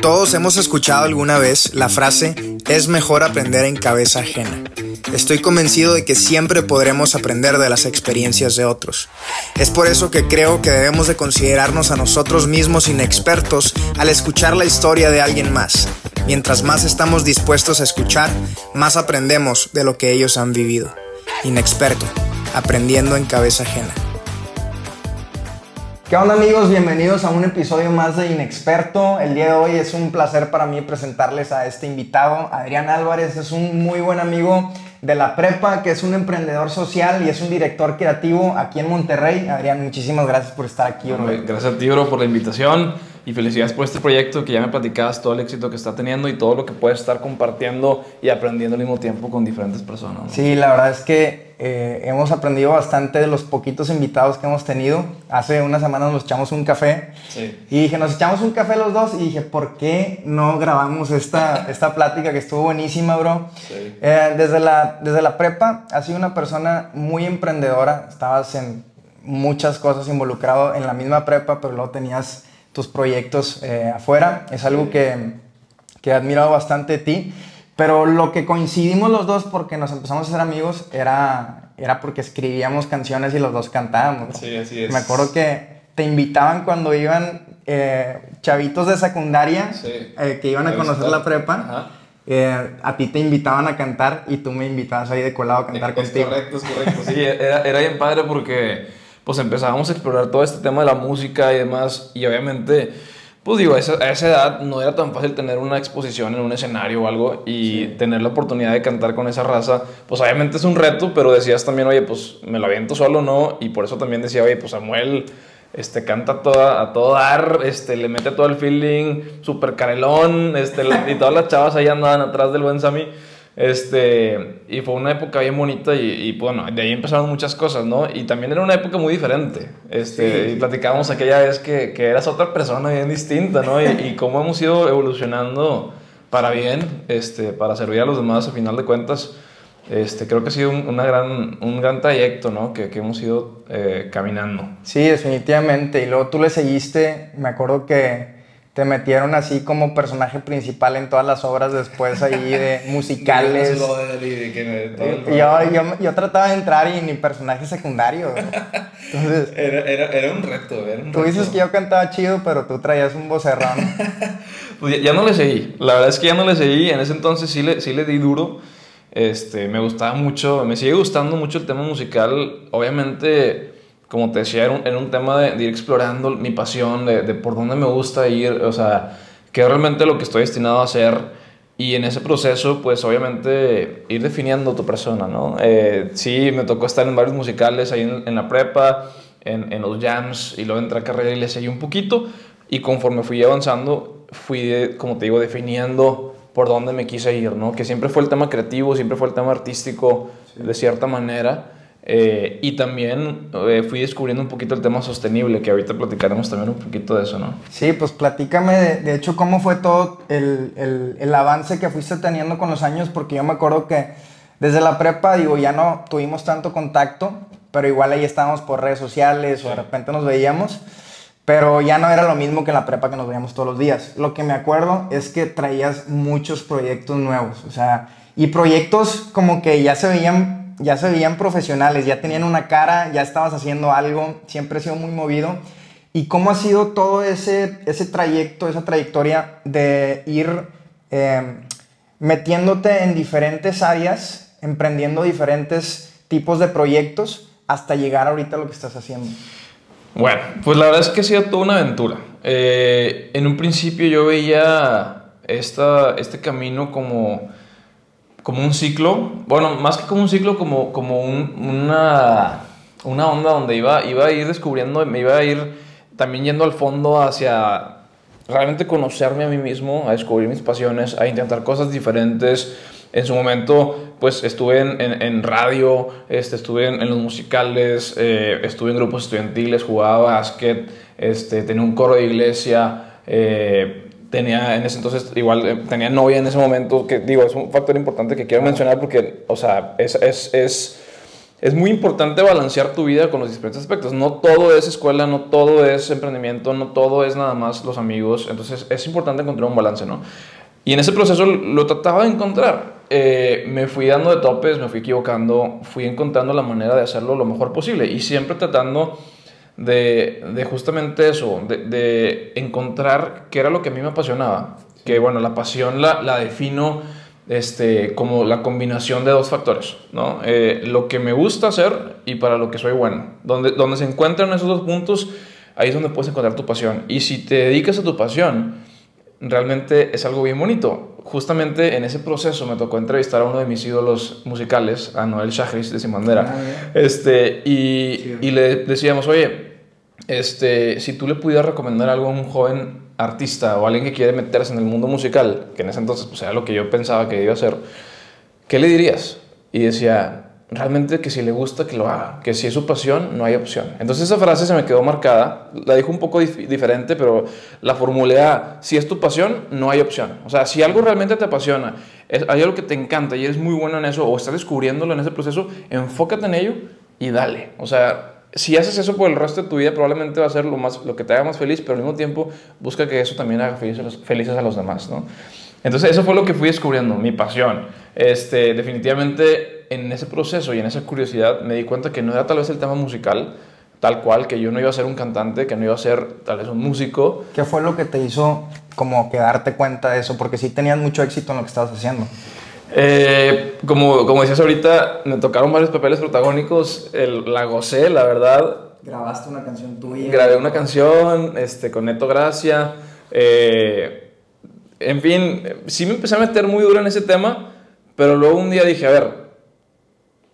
Todos hemos escuchado alguna vez la frase es mejor aprender en cabeza ajena. Estoy convencido de que siempre podremos aprender de las experiencias de otros. Es por eso que creo que debemos de considerarnos a nosotros mismos inexpertos al escuchar la historia de alguien más. Mientras más estamos dispuestos a escuchar, más aprendemos de lo que ellos han vivido. Inexperto, aprendiendo en cabeza ajena. ¿Qué onda amigos? Bienvenidos a un episodio más de Inexperto. El día de hoy es un placer para mí presentarles a este invitado. Adrián Álvarez es un muy buen amigo de la prepa, que es un emprendedor social y es un director creativo aquí en Monterrey. Adrián, muchísimas gracias por estar aquí. Bro. Gracias a ti, bro, por la invitación y felicidades por este proyecto que ya me platicabas todo el éxito que está teniendo y todo lo que puedes estar compartiendo y aprendiendo al mismo tiempo con diferentes personas. Sí, la verdad es que eh, hemos aprendido bastante de los poquitos invitados que hemos tenido. Hace unas semanas nos echamos un café. Y dije, nos echamos un café los dos. Y dije, ¿por qué no grabamos esta, esta plática que estuvo buenísima, bro? Eh, desde, la, desde la prepa, has sido una persona muy emprendedora. Estabas en muchas cosas involucrado en la misma prepa, pero luego tenías tus proyectos eh, afuera. Es algo que, que he admirado bastante de ti. Pero lo que coincidimos los dos porque nos empezamos a ser amigos era, era porque escribíamos canciones y los dos cantábamos. Sí, así es. Me acuerdo que te invitaban cuando iban eh, chavitos de secundaria eh, que iban a conocer la prepa. Eh, a ti te invitaban a cantar y tú me invitabas ahí de colado a cantar es, contigo. correcto, es correcto. Sí, era, era bien padre porque pues empezábamos a explorar todo este tema de la música y demás y obviamente pues digo, a esa, edad no era tan fácil tener una exposición en un escenario o algo y tener la oportunidad de cantar con esa raza, pues obviamente es un reto, pero decías también, oye, pues me lo aviento solo, ¿no? Y por eso también decía, oye, pues Samuel este, canta toda, a todo dar, este, le mete todo el feeling, súper carelón, este, y todas las chavas ahí andaban atrás del buen Sammy. Este, y fue una época bien bonita y, y, bueno, de ahí empezaron muchas cosas, ¿no? Y también era una época muy diferente. Este, Y platicábamos aquella vez que, que, eras otra persona bien distinta, ¿no? Y, y, cómo hemos ido evolucionando para bien, este, para servir a los demás a final de cuentas. Este, creo que ha sido un, una gran, un gran trayecto, ¿no? Que, que hemos ido eh, caminando. Sí, definitivamente. Y luego tú le seguiste, me acuerdo que te metieron así como personaje principal en todas las obras después ahí de musicales. yo, yo, yo, trataba de entrar y ni personaje secundario. Entonces, era, era, era, un reto, era un Tú dices que yo cantaba chido, pero tú traías un vocerrón. pues ya, no le seguí. La verdad es que ya no le seguí. En ese entonces sí le, sí le di duro. Este, me gustaba mucho, me sigue gustando mucho el tema musical. Obviamente como te decía, era un, tema de, ir explorando mi pasión, de, por dónde me gusta ir, o sea, qué es realmente lo que estoy destinado a hacer. Y en ese proceso, pues obviamente ir definiendo tu persona, ¿no? Eh, sí, me tocó estar en varios musicales ahí en, la prepa, en, en, los jams, y luego entré a carrera y le seguí un poquito. Y conforme fui avanzando, fui, como te digo, definiendo por dónde me quise ir, ¿no? Que siempre fue el tema creativo, siempre fue el tema artístico, de cierta manera. Eh, y también eh, fui descubriendo un poquito el tema sostenible, que ahorita platicaremos también un poquito de eso, ¿no? Sí, pues platícame de, de hecho cómo fue todo el, el, el, avance que fuiste teniendo con los años, porque yo me acuerdo que desde la prepa, digo, ya no tuvimos tanto contacto, pero igual ahí estábamos por redes sociales o de repente nos veíamos, pero ya no era lo mismo que en la prepa que nos veíamos todos los días. Lo que me acuerdo es que traías muchos proyectos nuevos, o sea, y proyectos como que ya se veían ya se veían profesionales, ya tenían una cara, ya estabas haciendo algo, siempre he sido muy movido. ¿Y cómo ha sido todo ese, ese trayecto, esa trayectoria de ir em, metiéndote en diferentes áreas, emprendiendo diferentes tipos de proyectos hasta llegar ahorita a lo que estás haciendo? Bueno, pues la verdad es que ha sido toda una aventura. Eh, en un principio yo veía esta, este camino como como un ciclo, bueno, más que como un ciclo, como, como una, una onda donde iba, iba a ir descubriendo, me iba a ir también yendo al fondo hacia realmente conocerme a mí mismo, a descubrir mis pasiones, a intentar cosas diferentes. En su momento, pues estuve en, en, radio, este, estuve en, los musicales, eh, estuve en grupos estudiantiles, jugaba básquet, este, tenía un coro de iglesia, eh, tenía en ese entonces, igual eh, tenía novia en ese momento, que digo, es un factor importante que quiero mencionar porque, o sea, es, es, es es muy importante balancear tu vida con los diferentes aspectos. No todo es escuela, no todo es emprendimiento, no todo es nada más los amigos. Entonces es importante encontrar un balance, ¿no? Y en ese proceso lo trataba de encontrar. Eh, me fui dando de topes, me fui equivocando, fui encontrando la manera de hacerlo lo mejor posible y siempre tratando de, de justamente eso, de, de, encontrar qué era lo que a mí me apasionaba. Que bueno, la pasión la, la defino este, como la combinación de dos factores, ¿no? Eh, lo que me gusta hacer y para lo que soy bueno. Donde, donde se encuentran esos dos puntos, ahí es donde puedes encontrar tu pasión. Y si te dedicas a tu pasión, realmente es algo bien bonito. Justamente en ese proceso me tocó entrevistar a uno de mis ídolos musicales, a Noel Shahris de Simandera. Ah, este, y, y le decíamos, oye, este, si tú le pudieras recomendar algo a un joven artista o alguien que quiere meterse en el mundo musical, que en ese entonces pues, era lo que yo pensaba que iba a hacer, ¿qué le dirías? Y decía, realmente que si le gusta, que lo haga, que si es su pasión, no hay opción. Entonces esa frase se me quedó marcada, la dijo un poco dif diferente, pero la formulé a, si es tu pasión, no hay opción. O sea, si algo realmente te apasiona, es, hay algo que te encanta y eres muy bueno en eso o estás descubriéndolo en ese proceso, enfócate en ello y dale. O sea, si haces eso por el resto de tu vida, probablemente va a ser lo, más, lo que te haga más feliz, pero al mismo tiempo busca que eso también haga felices felices a los demás, ¿no? Entonces eso fue lo que fui descubriendo, mi pasión. Este, definitivamente en ese proceso y en esa curiosidad me di cuenta que no era tal vez el tema musical, tal cual, que yo no iba a ser un cantante, que no iba a ser tal vez un músico. ¿Qué fue lo que te hizo como que darte cuenta de eso? Porque sí tenías mucho éxito en lo que estabas haciendo. Eh, como, como decías ahorita, me tocaron varios papeles protagónicos, el, la gocé, la verdad. Grabaste una canción tuya. Grabé una canción este, con Neto Gracia. Eh, en fin, sí me empecé a meter muy duro en ese tema, pero luego un día dije, a ver,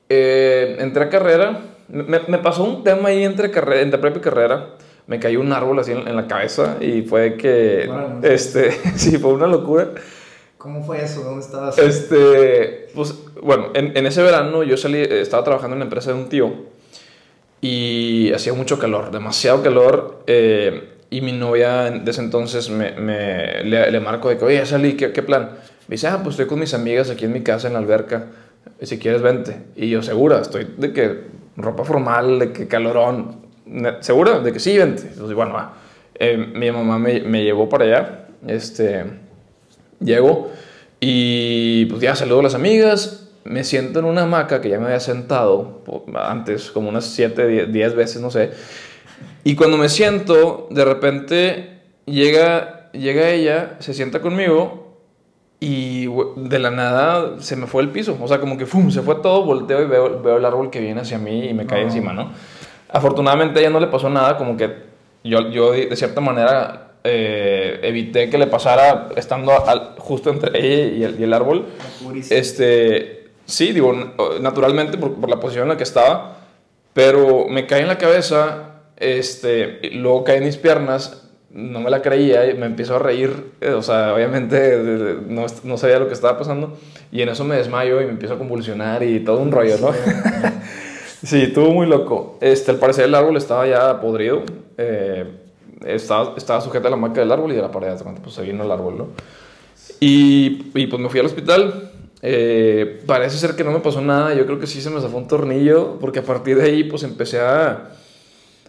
eh, entré a carrera, me, me, pasó un tema ahí entre, carrera, entre propia carrera, me cayó un árbol así en, en la cabeza y fue que, bueno, este, sí, fue una locura. ¿Cómo fue eso? ¿Dónde estabas? Este, pues, bueno, en, en, ese verano yo salí, estaba trabajando en la empresa de un tío y hacía mucho calor, demasiado calor. Eh, y mi novia de ese entonces me, me le, le, marco de que, oye, salí, ¿qué, ¿qué, plan? Me dice, ah, pues estoy con mis amigas aquí en mi casa, en la alberca. Si quieres, vente. Y yo, segura, estoy de que ropa formal, de que calorón. ¿Segura? De que sí, vente. Entonces, bueno, va. Eh, mi mamá me, me llevó para allá. Este Llego y pues ya saludo a las amigas, me siento en una hamaca que ya me había sentado antes, como unas 7, 10 veces, no sé. Y cuando me siento, de repente llega, llega ella, se sienta conmigo y de la nada se me fue el piso. O sea, como que ¡fum! se fue todo, volteo y veo, veo el árbol que viene hacia mí y me cae encima, ¿no? Afortunadamente a ella no le pasó nada, como que yo, yo de cierta manera eh, evité que le pasara estando al, justo entre ella y el, y el árbol. Este, sí, digo, naturalmente por, por, la posición en la que estaba, pero me cae en la cabeza, este, luego cae en mis piernas, no me la creía y me empiezo a reír, eh, o sea, obviamente no, no, sabía lo que estaba pasando y en eso me desmayo y me empiezo a convulsionar y todo un rollo, ¿no? sí, estuvo muy loco. Este, al parecer el árbol estaba ya podrido. Eh, estaba, estaba sujeta a la marca del árbol y de la pared, pues se vino el árbol, ¿no? Y, y pues me fui al hospital. Eh, parece ser que no me pasó nada, yo creo que sí se me zafó un tornillo, porque a partir de ahí pues empecé a,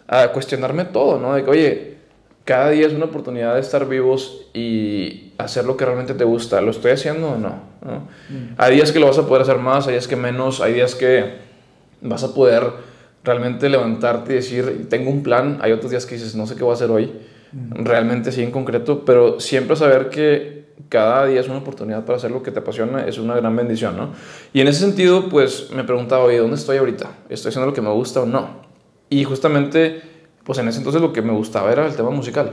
a cuestionarme todo, ¿no? De que, oye, cada día es una oportunidad de estar vivos y hacer lo que realmente te gusta. ¿Lo estoy haciendo o no? ¿no? Mm. Hay días que lo vas a poder hacer más, hay días que menos, hay días que vas a poder realmente levantarte y decir, tengo un plan, hay otros días que dices, no sé qué voy a hacer hoy, realmente sí en concreto, pero siempre saber que cada día es una oportunidad para hacer lo que te apasiona es una gran bendición, ¿no? Y en ese sentido, pues me preguntaba, oye, ¿dónde estoy ahorita? ¿Estoy haciendo lo que me gusta o no? Y justamente, pues en ese entonces lo que me gustaba era el tema musical.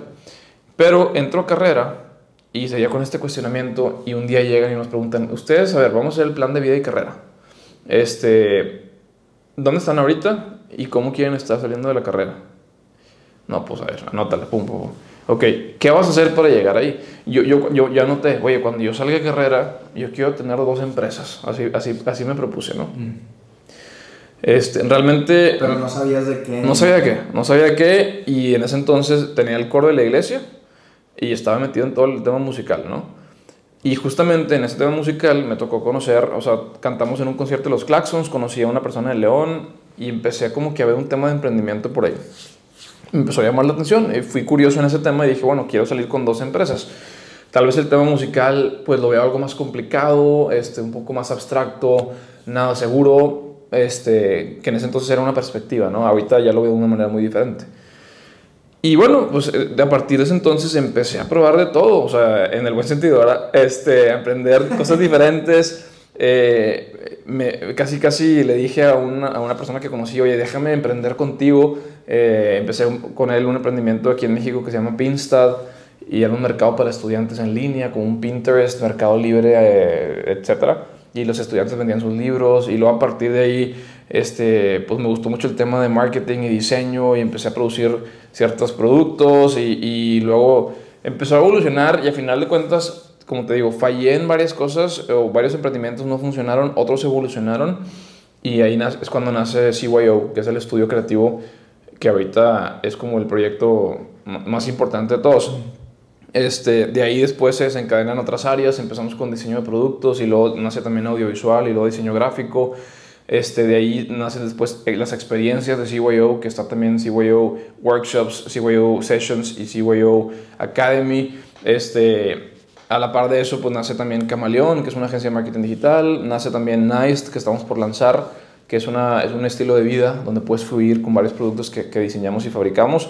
Pero entro a carrera y seguía con este cuestionamiento y un día llegan y nos preguntan, ustedes, a ver, vamos a hacer el plan de vida y carrera. Este, ¿dónde están ahorita? ¿Y cómo quieren estar saliendo de la carrera? No, pues a ver, anótala, pum, pum, pum. Ok, ¿qué vas a hacer para llegar ahí? Yo, yo, yo ya anoté, oye, cuando yo salga de carrera, yo quiero tener dos empresas. Así, así, así me propuse, ¿no? Mm. Este, realmente... Pero no sabías de qué. No sabía de qué, no sabía de qué. Y en ese entonces tenía el coro de la iglesia y estaba metido en todo el tema musical, ¿no? Y justamente en ese tema musical me tocó conocer, o sea, cantamos en un concierto de los Claxons, conocí a una persona de León y empecé como que a ver un tema de emprendimiento por ahí. Me empezó a llamar la atención, fui curioso en ese tema y dije, bueno, quiero salir con dos empresas. Tal vez el tema musical, pues lo veo algo más complicado, este, un poco más abstracto, nada seguro, este, que en ese entonces era una perspectiva, ¿no? Ahorita ya lo veo de una manera muy diferente. Y bueno, pues eh, a partir de ese entonces empecé a probar de todo, o sea, en el buen sentido, ahora, este, a aprender cosas diferentes. Eh, me, casi, casi le dije a una, a una, persona que conocí, oye, déjame emprender contigo. Eh, empecé con él un emprendimiento aquí en México que se llama Pinstad y era un mercado para estudiantes en línea, como un Pinterest, Mercado Libre, eh, etc. Y los estudiantes vendían sus libros y luego a partir de ahí este, pues me gustó mucho el tema de marketing y diseño y empecé a producir ciertos productos y, y luego empezó a evolucionar y a final de cuentas, como te digo, fallé en varias cosas o varios emprendimientos no funcionaron, otros evolucionaron y ahí es cuando nace CYO, que es el estudio creativo que ahorita es como el proyecto más importante de todos. Este, de ahí después se desencadenan otras áreas, empezamos con diseño de productos y luego nace también audiovisual y luego diseño gráfico. Este, de ahí nacen después eh, las experiencias de CYO, que está también CYO Workshops, CYO Sessions y CYO Academy. Este, a la par de eso, pues nace también Camaleón, que es una agencia de marketing digital. Nace también Nice, que estamos por lanzar, que es, un estilo de vida donde puedes fluir con varios productos que, diseñamos y fabricamos.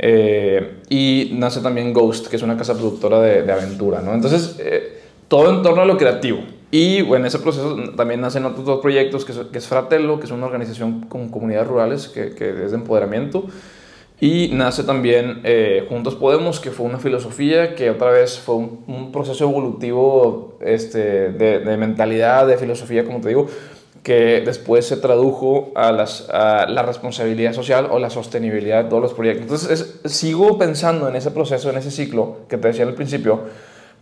Eh, y nace también Ghost, que es una casa productora de, de aventura, ¿no? Entonces, eh, todo en torno a lo creativo. Y en ese proceso también nacen otros dos proyectos, que es, que Fratello, que es una organización con comunidades rurales que, que es de empoderamiento. Y nace también eh, Juntos Podemos, que fue una filosofía que otra vez fue un, un proceso evolutivo este, de, de, mentalidad, de filosofía, como te digo, que después se tradujo a, las, a la responsabilidad social o la sostenibilidad de todos los proyectos. Entonces, es, sigo pensando en ese proceso, en ese ciclo que te decía al principio,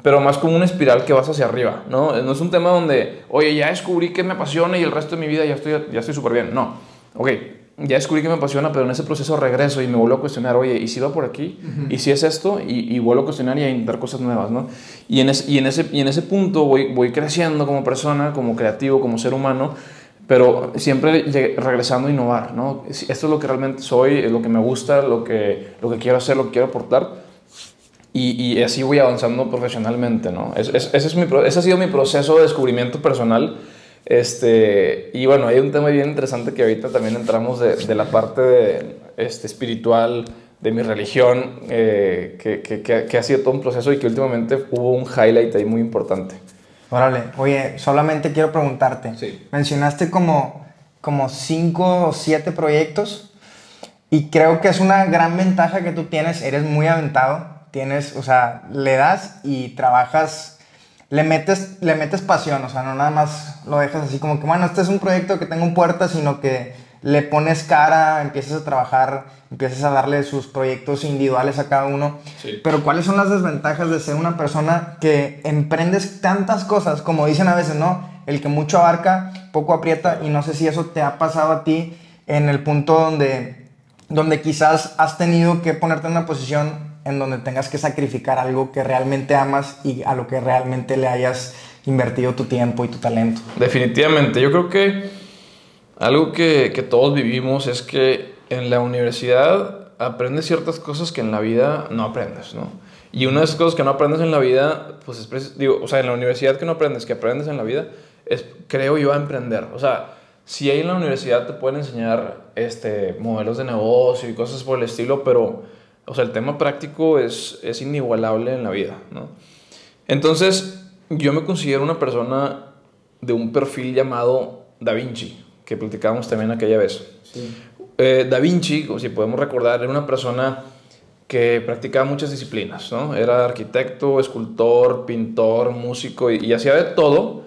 pero más como una espiral que vas hacia arriba, ¿no? No es un tema donde, oye, ya descubrí que me apasiona y el resto de mi vida ya estoy ya estoy súper bien. No, ok, ya descubrí que me apasiona, pero en ese proceso regreso y me vuelvo a cuestionar, oye, ¿y si va por aquí? Uh -huh. ¿Y si es esto? Y, y, vuelvo a cuestionar y a intentar cosas nuevas, ¿no? Y en, es, y en, ese, y en ese punto voy, voy creciendo como persona, como creativo, como ser humano, pero siempre regresando a innovar, ¿no? Esto es lo que realmente soy, es lo que me gusta, lo que, lo que quiero hacer, lo que quiero aportar. Y, y así voy avanzando profesionalmente, ¿no? Es, es, ese, es mi, ese ha sido mi proceso de descubrimiento personal. Este, y bueno, hay un tema bien interesante que ahorita también entramos de, de la parte de, este, espiritual, de mi religión, eh, que, que, que, ha sido todo un proceso y que últimamente hubo un highlight ahí muy importante. Órale, oye, solamente quiero preguntarte. Sí. Mencionaste como, como cinco o siete proyectos y creo que es una gran ventaja que tú tienes, eres muy aventado, tienes, o sea, le das y trabajas, le metes, le metes pasión, o sea, no nada más lo dejas así como que, bueno, este es un proyecto que tengo en puerta, sino que le pones cara, empiezas a trabajar, empiezas a darle sus proyectos individuales a cada uno. Sí. Pero ¿cuáles son las desventajas de ser una persona que emprendes tantas cosas? Como dicen a veces, ¿no? El que mucho abarca, poco aprieta. Y no sé si eso te ha pasado a ti en el punto donde, donde quizás has tenido que ponerte en una posición en donde tengas que sacrificar algo que realmente amas y a lo que realmente le hayas invertido tu tiempo y tu talento. Definitivamente. Yo creo que algo que, que, todos vivimos es que en la universidad aprendes ciertas cosas que en la vida no aprendes, ¿no? Y una de esas cosas que no aprendes en la vida, pues es, digo, o sea, en la universidad que no aprendes, que aprendes en la vida, es, creo yo, a emprender. O sea, si ahí en la universidad te pueden enseñar este, modelos de negocio y cosas por el estilo, pero, o sea, el tema práctico es, es inigualable en la vida, ¿no? Entonces, yo me considero una persona de un perfil llamado Da Vinci, que platicábamos también aquella vez. Sí. Eh, da Vinci, si podemos recordar, era una persona que practicaba muchas disciplinas, ¿no? Era arquitecto, escultor, pintor, músico y, y hacía de todo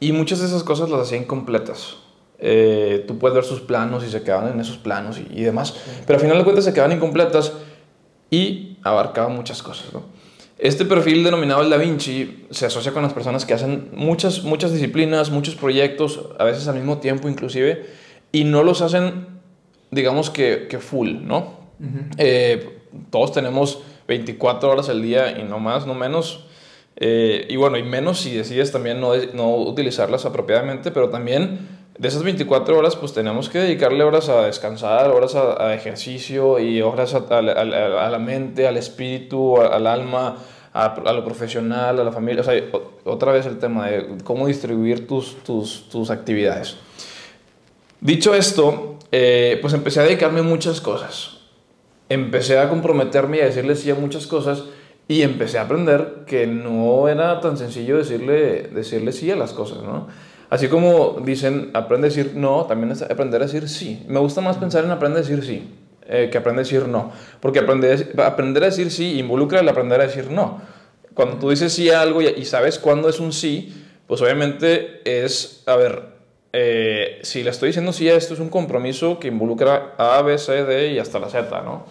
y muchas de esas cosas las hacía incompletas. Eh, tú puedes ver sus planos y se quedaban en esos planos y, y demás, sí. pero al final de cuentas se quedaban incompletas y abarcaba muchas cosas, ¿no? Este perfil denominado el Da Vinci se asocia con las personas que hacen muchas, muchas disciplinas, muchos proyectos, a veces al mismo tiempo inclusive, y no los hacen, digamos que, que full, ¿no? Uh -huh. eh, todos tenemos 24 horas al día y no más, no menos. Eh, y bueno, y menos si decides también no, no utilizarlas apropiadamente, pero también de esas 24 horas, pues tenemos que dedicarle horas a descansar, horas a, ejercicio y horas a, a, la mente, al espíritu, al alma, a, lo profesional, a la familia. O sea, otra vez el tema de cómo distribuir tus, tus, tus actividades. Dicho esto, eh, pues empecé a dedicarme a muchas cosas. Empecé a comprometerme y a decirle sí a muchas cosas y empecé a aprender que no era tan sencillo decirle, decirle sí a las cosas, ¿no? Así como dicen, aprende a decir no, también es aprender a decir sí. Me gusta más pensar en aprender a decir sí eh, que aprender a decir no. Porque aprender, aprender a decir sí involucra el aprender a decir no. Cuando tú dices sí a algo y, sabes cuándo es un sí, pues obviamente es, a ver, eh, si le estoy diciendo sí a esto, es un compromiso que involucra A, B, C, D y hasta la Z, ¿no?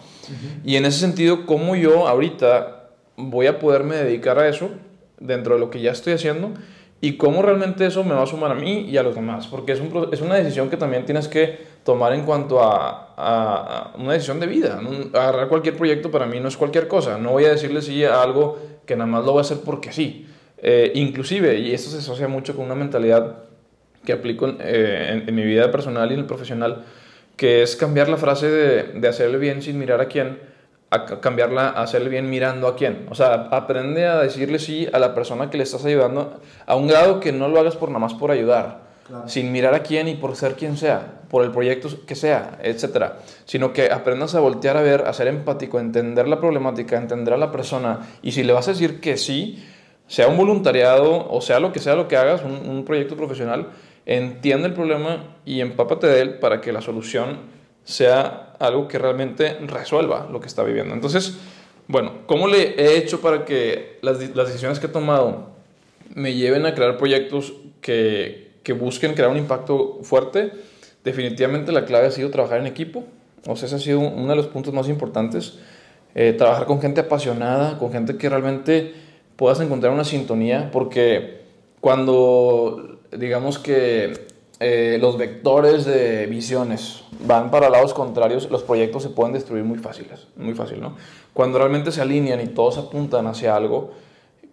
Y en ese sentido, ¿cómo yo ahorita voy a poderme dedicar a eso dentro de lo que ya estoy haciendo? Y cómo realmente eso me va a sumar a mí y a los demás, porque es, un, es una decisión que también tienes que tomar en cuanto a, una decisión de vida. Agarrar cualquier proyecto para mí no es cualquier cosa, no voy a decirle sí a algo que nada más lo voy a hacer porque sí. Eh, inclusive, y esto se asocia mucho con una mentalidad que aplico en, eh, mi vida personal y en el profesional, que es cambiar la frase de, de bien sin mirar a quién a cambiarla, a hacerle bien mirando a quién. O sea, aprende a decirle sí a la persona que le estás ayudando a un grado que no lo hagas por nada más por ayudar, sin mirar a quién y por ser quien sea, por el proyecto que sea, etcétera, sino que aprendas a voltear a ver, a ser empático, a entender la problemática, a entender a la persona y si le vas a decir que sí, sea un voluntariado o sea lo que sea lo que hagas, un, un proyecto profesional, entiende el problema y empápate de él para que la solución sea algo que realmente resuelva lo que está viviendo. Entonces, bueno, ¿cómo le he hecho para que las, las decisiones que he tomado me lleven a crear proyectos que, que, busquen crear un impacto fuerte? Definitivamente la clave ha sido trabajar en equipo. O sea, ese ha sido uno de los puntos más importantes. Eh, trabajar con gente apasionada, con gente que realmente puedas encontrar una sintonía, porque cuando digamos que eh, los vectores de visiones van para lados contrarios, los proyectos se pueden destruir muy fáciles, muy fácil, ¿no? Cuando realmente se alinean y todos apuntan hacia algo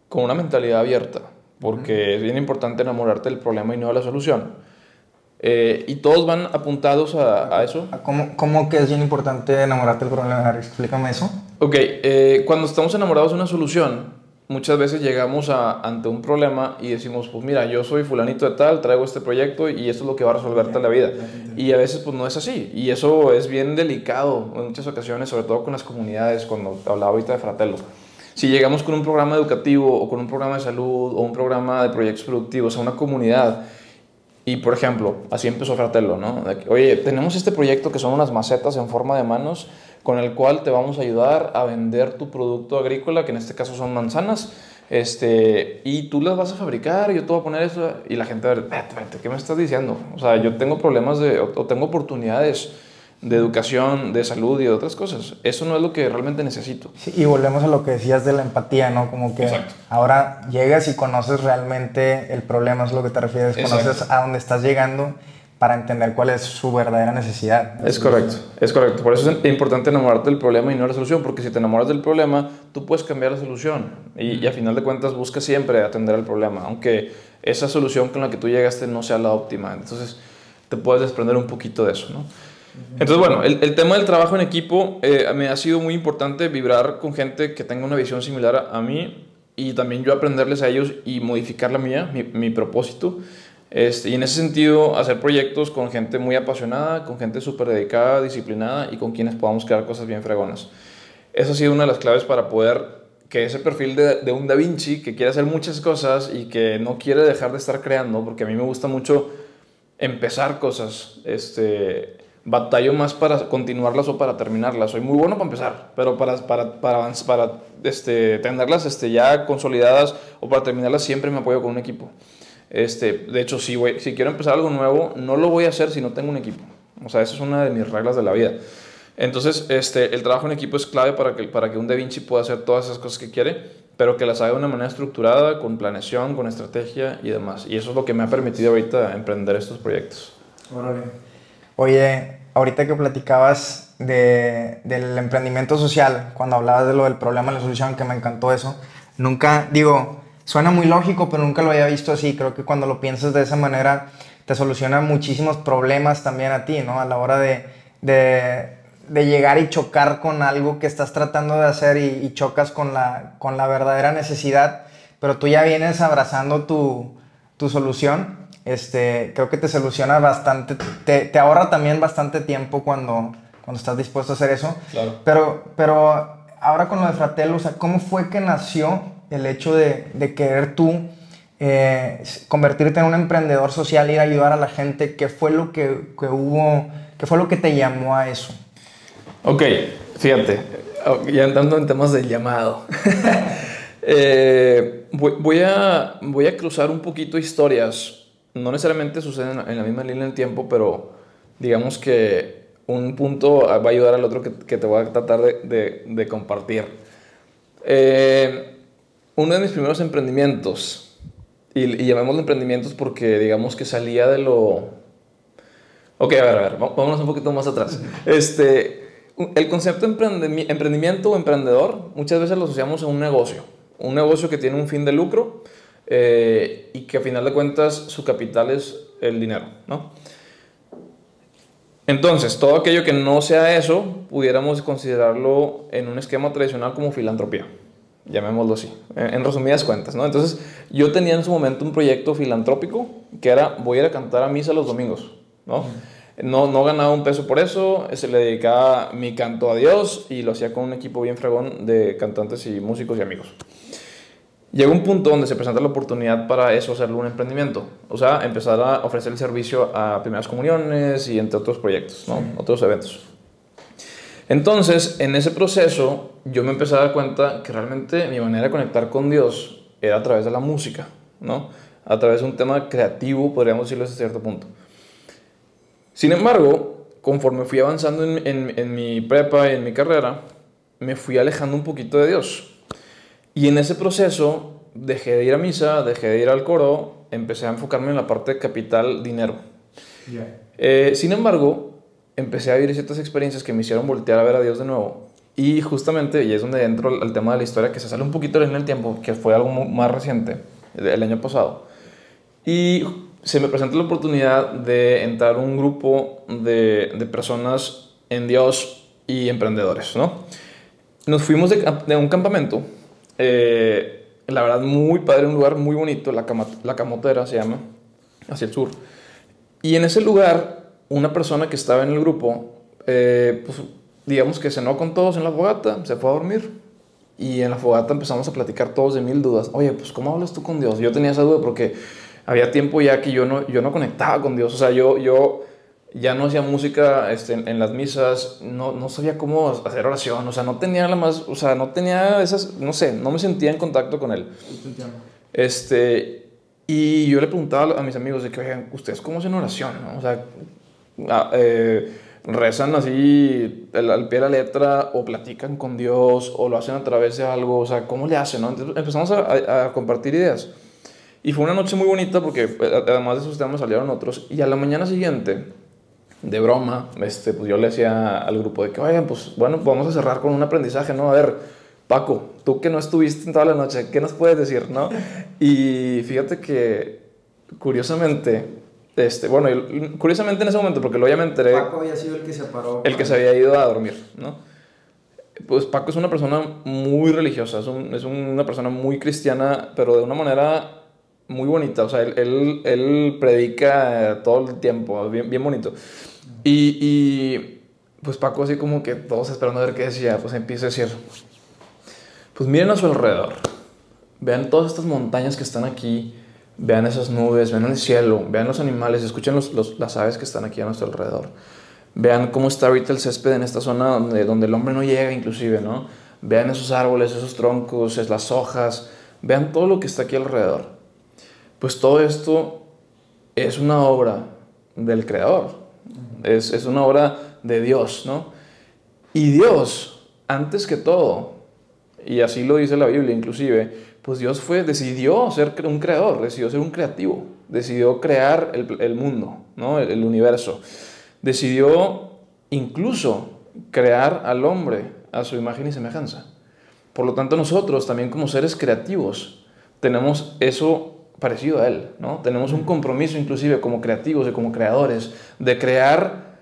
con una mentalidad abierta, porque es bien importante enamorarte del problema y no de la solución. Eh, y todos van apuntados a, eso. ¿Cómo, ¿Cómo, que es bien importante enamorarte del problema? Explícame eso. Ok, eh, cuando estamos enamorados de una solución, muchas veces llegamos a, ante un problema y decimos, pues mira, yo soy fulanito de tal, traigo este proyecto y esto es lo que va a resolverte la vida. Y a veces pues no es así. Y eso es bien delicado en muchas ocasiones, sobre todo con las comunidades, cuando hablaba ahorita de Fratello. Si llegamos con un programa educativo o con un programa de salud o un programa de proyectos productivos a una comunidad, y por ejemplo, así empezó Fratello, ¿no? Oye, tenemos este proyecto que son unas macetas en forma de manos con el cual te vamos a ayudar a vender tu producto agrícola, que en este caso son manzanas, este, y tú las vas a fabricar, yo te voy a poner eso, y la gente va a ver, ¿qué me estás diciendo? O sea, yo tengo problemas de, o, tengo oportunidades de educación, de salud y de otras cosas. Eso no es lo que realmente necesito. Sí, y volvemos a lo que decías de la empatía, ¿no? Como que ahora llegas y conoces realmente el problema, es lo que te refieres, conoces a dónde estás llegando para entender cuál es su verdadera necesidad. Es correcto, es correcto. Por eso es importante enamorarte del problema y no de la solución, porque si te enamoras del problema, tú puedes cambiar la solución y, y a final de cuentas busca siempre atender al problema, aunque esa solución con la que tú llegaste no sea la óptima. Entonces te puedes desprender un poquito de eso, ¿no? Entonces, bueno, el, el, tema del trabajo en equipo eh, me ha sido muy importante vibrar con gente que tenga una visión similar a, a, mí y también yo aprenderles a ellos y modificar la mía, mi, mi propósito. Este, y en ese sentido, hacer proyectos con gente muy apasionada, con gente súper dedicada, disciplinada y con quienes podamos crear cosas bien fregonas. Esa ha sido una de las claves para poder que ese perfil de, un Da Vinci que quiere hacer muchas cosas y que no quiere dejar de estar creando, porque a mí me gusta mucho empezar cosas, este, batallo más para continuarlas o para terminarlas. Soy muy bueno para empezar, pero para, para, para, para este, tenerlas este, ya consolidadas o para terminarlas siempre me apoyo con un equipo. Este, de hecho, si, si quiero empezar algo nuevo, no lo voy a hacer si no tengo un equipo. O sea, esa es una de mis reglas de la vida. Entonces, este, el trabajo en equipo es clave para que, para que un Da Vinci pueda hacer todas esas cosas que quiere, pero que las haga de una manera estructurada, con planeación, con estrategia y demás. Y eso es lo que me ha permitido ahorita emprender estos proyectos. Oye, ahorita que platicabas de, del emprendimiento social, cuando hablabas de lo del problema y la solución, que me encantó eso, nunca, digo, suena muy lógico, pero nunca lo había visto así. Creo que cuando lo piensas de esa manera, te soluciona muchísimos problemas también a ti, ¿no? A la hora de, de, de llegar y chocar con algo que estás tratando de hacer y, y, chocas con la, con la verdadera necesidad, pero tú ya vienes abrazando tu, tu solución. Este, creo que te soluciona bastante, te, te ahorra también bastante tiempo cuando, cuando estás dispuesto a hacer eso. Claro. Pero, pero ahora con lo de Fratello, o sea, ¿cómo fue que nació el hecho de, de querer tú eh, convertirte en un emprendedor social, ir a ayudar a la gente? ¿Qué fue lo que, que hubo, qué fue lo que te llamó a eso? Ok, fíjate, ya entrando en temas del llamado. eh, voy, voy, a, voy a cruzar un poquito historias. No necesariamente suceden en la misma línea del tiempo, pero digamos que un punto va a ayudar al otro que, que te voy a tratar de, de, de compartir. Eh, uno de mis primeros emprendimientos, y, y llamémoslo emprendimientos porque digamos que salía de lo... Ok, a ver, a ver, vámonos un poquito más atrás. Este, el concepto de emprendimiento o emprendedor muchas veces lo asociamos a un negocio. Un negocio que tiene un fin de lucro eh, y que a final de cuentas su capital es el dinero, ¿no? Entonces, todo aquello que no sea eso, pudiéramos considerarlo en un esquema tradicional como filantropía, llamémoslo así, en resumidas cuentas, ¿no? Entonces, yo tenía en su momento un proyecto filantrópico que era, voy a ir a cantar a misa los domingos, ¿no? No, no ganaba un peso por eso, se le dedicaba mi canto a Dios y lo hacía con un equipo bien fregón de cantantes y músicos y amigos. Llega un punto donde se presenta la oportunidad para eso hacerlo un emprendimiento. O sea, empezar a ofrecer el servicio a primeras comuniones y entre otros proyectos, ¿no? otros eventos. Entonces, en ese proceso, yo me empecé a dar cuenta que realmente mi manera de conectar con Dios era a través de la música, ¿no? A través de un tema creativo, podríamos decirlo hasta cierto punto. Sin embargo, conforme fui avanzando en, en, en mi prepa y en mi carrera, me fui alejando un poquito de Dios. Y en ese proceso dejé de ir a misa, dejé de ir al coro, empecé a enfocarme en la parte de capital, dinero. Yeah. Eh, sin embargo, empecé a vivir ciertas experiencias que me hicieron voltear a ver a Dios de nuevo. Y justamente, y es donde entro al tema de la historia, que se sale un poquito en el tiempo, que fue algo más reciente, el año pasado. Y se me presenta la oportunidad de entrar un grupo de, de personas en Dios y emprendedores, ¿no? Nos fuimos de, de un campamento eh, la verdad, muy padre, un lugar muy bonito, la, cama, la Camotera se llama, hacia el sur. Y en ese lugar, una persona que estaba en el grupo, eh, pues digamos que cenó con todos en la fogata, se fue a dormir. Y en la fogata empezamos a platicar todos de mil dudas. Oye, pues ¿cómo hablas tú con Dios? Yo tenía esa duda porque había tiempo ya que yo no, yo no conectaba con Dios. O sea, yo, yo ya no hacía música este, en, en, las misas, no, no, sabía cómo hacer oración, o sea, no tenía la más, o sea, no tenía esas, no sé, no me sentía en contacto con él. Este, y yo le preguntaba a mis amigos de que, oigan, ¿ustedes cómo hacen oración? No? O sea, eh, rezan así al, pie de la letra o platican con Dios o lo hacen a través de algo, o sea, ¿cómo le hacen? No? Entonces empezamos a, a, a compartir ideas. Y fue una noche muy bonita porque eh, además de esos temas salieron otros. Y a la mañana siguiente, de broma, este, pues yo le decía al grupo de que, oigan, pues bueno, vamos a cerrar con un aprendizaje, ¿no? A ver, Paco, tú que no estuviste en toda la noche, ¿qué nos puedes decir, no? Y fíjate que, curiosamente, este, bueno, curiosamente en ese momento, porque luego ya me enteré... Paco había sido el que se paró. El que se había ido a dormir, ¿no? Pues Paco es una persona muy religiosa, es, un, es una persona muy cristiana, pero de una manera muy bonita, o sea, él, él, él predica todo el tiempo, bien, bien bonito. Y, y, pues Paco así como que todos esperando a ver qué decía, pues empieza a decir, pues miren a su alrededor, vean todas estas montañas que están aquí, vean esas nubes, vean el cielo, vean los animales, escuchen las aves que están aquí a nuestro alrededor. Vean cómo está ahorita el césped en esta zona donde, donde el hombre no llega inclusive, ¿no? Vean esos árboles, esos troncos, las hojas, vean todo lo que está aquí alrededor pues todo esto es una obra del Creador, es, es, una obra de Dios, ¿no? Y Dios, antes que todo, y así lo dice la Biblia inclusive, pues Dios fue, decidió ser un creador, decidió ser un creativo, decidió crear el, mundo, ¿no? El, el universo. Decidió incluso crear al hombre a su imagen y semejanza. Por lo tanto, nosotros también como seres creativos, tenemos eso parecido a Él, ¿no? Tenemos un compromiso inclusive como creativos y como creadores de crear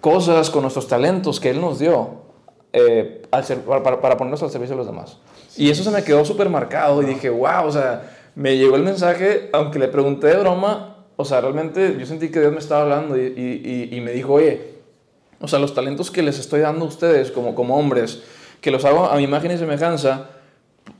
cosas con nuestros talentos que Él nos dio eh, para, ponernos al servicio de los demás. Y eso se me quedó súper marcado y dije, wow, o sea, me llegó el mensaje, aunque le pregunté de broma, o sea, realmente yo sentí que Dios me estaba hablando y, me dijo, oye, o sea, los talentos que les estoy dando a ustedes como, como hombres, que los hago a mi imagen y semejanza,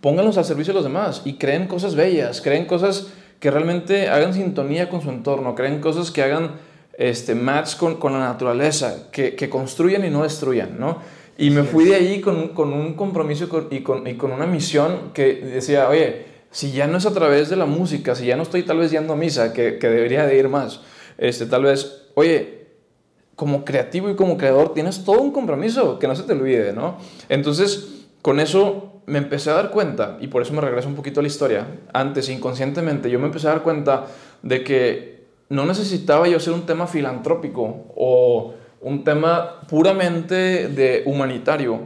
pónganlos al servicio de los demás y creen cosas bellas, creen cosas que realmente hagan sintonía con su entorno, creen cosas que hagan este, match con, con la naturaleza, que, que, construyan y no destruyan, ¿no? Y me fui de ahí con, con un compromiso y, con, y con una misión que decía, oye, si ya no es a través de la música, si ya no estoy tal vez yendo a misa, que, que debería de ir más, este, tal vez, oye, como creativo y como creador tienes todo un compromiso, que no se te olvide, ¿no? Entonces, con eso me empecé a dar cuenta, y por eso me regreso un poquito a la historia, antes inconscientemente yo me empecé a dar cuenta de que no necesitaba yo ser un tema filantrópico o un tema puramente de humanitario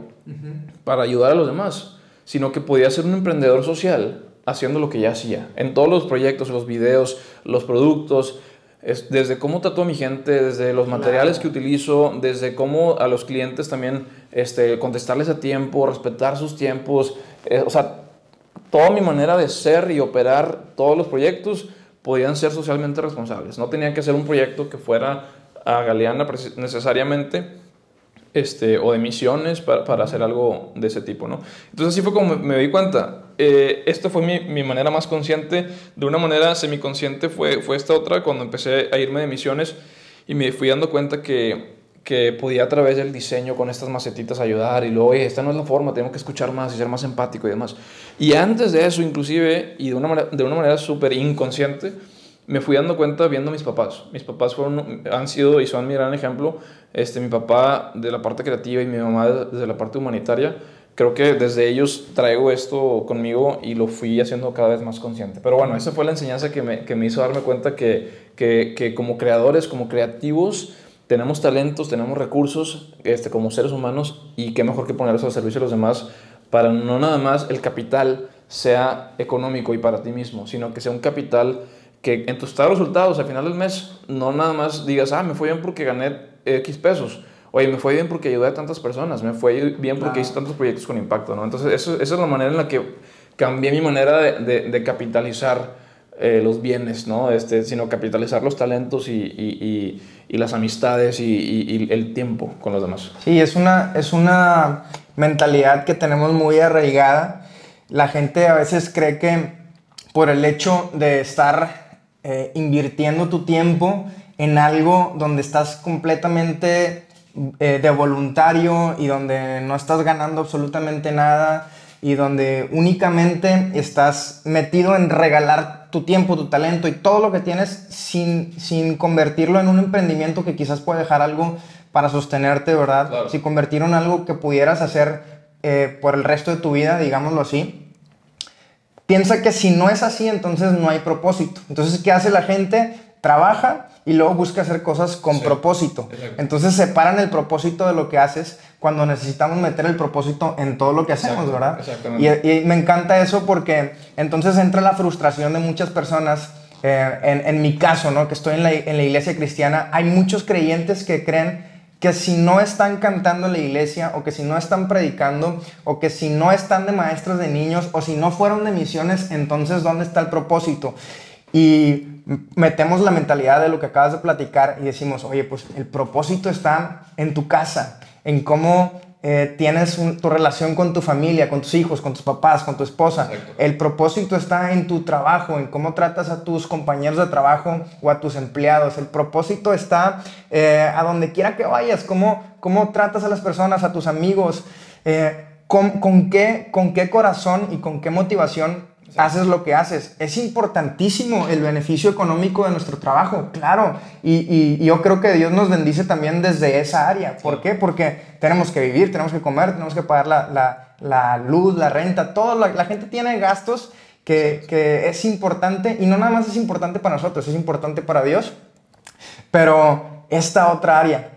para ayudar a los demás, sino que podía ser un emprendedor social haciendo lo que ya hacía. En todos los proyectos, los videos, los productos, es desde cómo trato a mi gente, desde los materiales que utilizo, desde cómo a los clientes también este, contestarles a tiempo, respetar sus tiempos, eh, o sea, toda mi manera de ser y operar todos los proyectos podían ser socialmente responsables. No tenía que ser un proyecto que fuera a Galeana necesariamente, este, o de misiones para, para, hacer algo de ese tipo, ¿no? Entonces así fue como me, di cuenta. Eh, esto fue mi, mi, manera más consciente. De una manera semiconsciente fue, fue esta otra cuando empecé a irme de misiones y me fui dando cuenta que, que podía a través del diseño con estas macetitas ayudar y luego, oye, esta no es la forma, tengo que escuchar más y ser más empático y demás. Y antes de eso, inclusive, y de una de una manera súper inconsciente, me fui dando cuenta viendo a mis papás. Mis papás fueron, han sido y son mi gran ejemplo. Este, mi papá de la parte creativa y mi mamá desde la parte humanitaria. Creo que desde ellos traigo esto conmigo y lo fui haciendo cada vez más consciente. Pero bueno, esa fue la enseñanza que me, que me hizo darme cuenta que, que, que, como creadores, como creativos, tenemos talentos, tenemos recursos este, como seres humanos y qué mejor que ponerlos al servicio de los demás para no nada más el capital sea económico y para ti mismo, sino que sea un capital que en tus resultados al final del mes no nada más digas, ah, me fue bien porque gané X pesos. Oye, me fue bien porque ayudé a tantas personas, me fue bien porque hice tantos proyectos con impacto, ¿no? Entonces, eso, esa es la manera en la que cambié mi manera de, de, capitalizar eh, los bienes, ¿no? Este, sino capitalizar los talentos y, y, y, las amistades y, el tiempo con los demás. Sí, es una, es una mentalidad que tenemos muy arraigada. La gente a veces cree que por el hecho de estar eh, invirtiendo tu tiempo en algo donde estás completamente eh, de voluntario y donde no estás ganando absolutamente nada y donde únicamente estás metido en regalar tu tiempo, tu talento y todo lo que tienes sin, sin convertirlo en un emprendimiento que quizás puede dejar algo para sostenerte, ¿verdad? Si convertirlo en algo que pudieras hacer eh, por el resto de tu vida, digámoslo así, piensa que si no es así, entonces no hay propósito. Entonces, ¿qué hace la gente? Trabaja y luego busca hacer cosas con propósito. Entonces separan el propósito de lo que haces cuando necesitamos meter el propósito en todo lo que hacemos, ¿verdad? Y, y, me encanta eso porque entonces entra la frustración de muchas personas. Eh, en, en, mi caso, ¿no? que estoy en la, en la iglesia cristiana, hay muchos creyentes que creen que si no están cantando en la iglesia o que si no están predicando o que si no están de maestros de niños o si no fueron de misiones, entonces ¿dónde está el propósito? Y metemos la mentalidad de lo que acabas de platicar y decimos, oye, pues el propósito está en tu casa, en cómo eh, tienes tu relación con tu familia, con tus hijos, con tus papás, con tu esposa. El propósito está en tu trabajo, en cómo tratas a tus compañeros de trabajo o a tus empleados. El propósito está eh, a donde quiera que vayas, cómo, cómo tratas a las personas, a tus amigos. Eh, con, con, qué, con qué corazón y con qué motivación haces lo que haces. Es importantísimo el beneficio económico de nuestro trabajo, claro. Y, y, yo creo que Dios nos bendice también desde esa área. ¿Por qué? Porque tenemos que vivir, tenemos que comer, tenemos que pagar la, la, la luz, la renta, todo. La, la gente tiene gastos que, que, es importante y no nada más es importante para nosotros, es importante para Dios. Pero esta otra área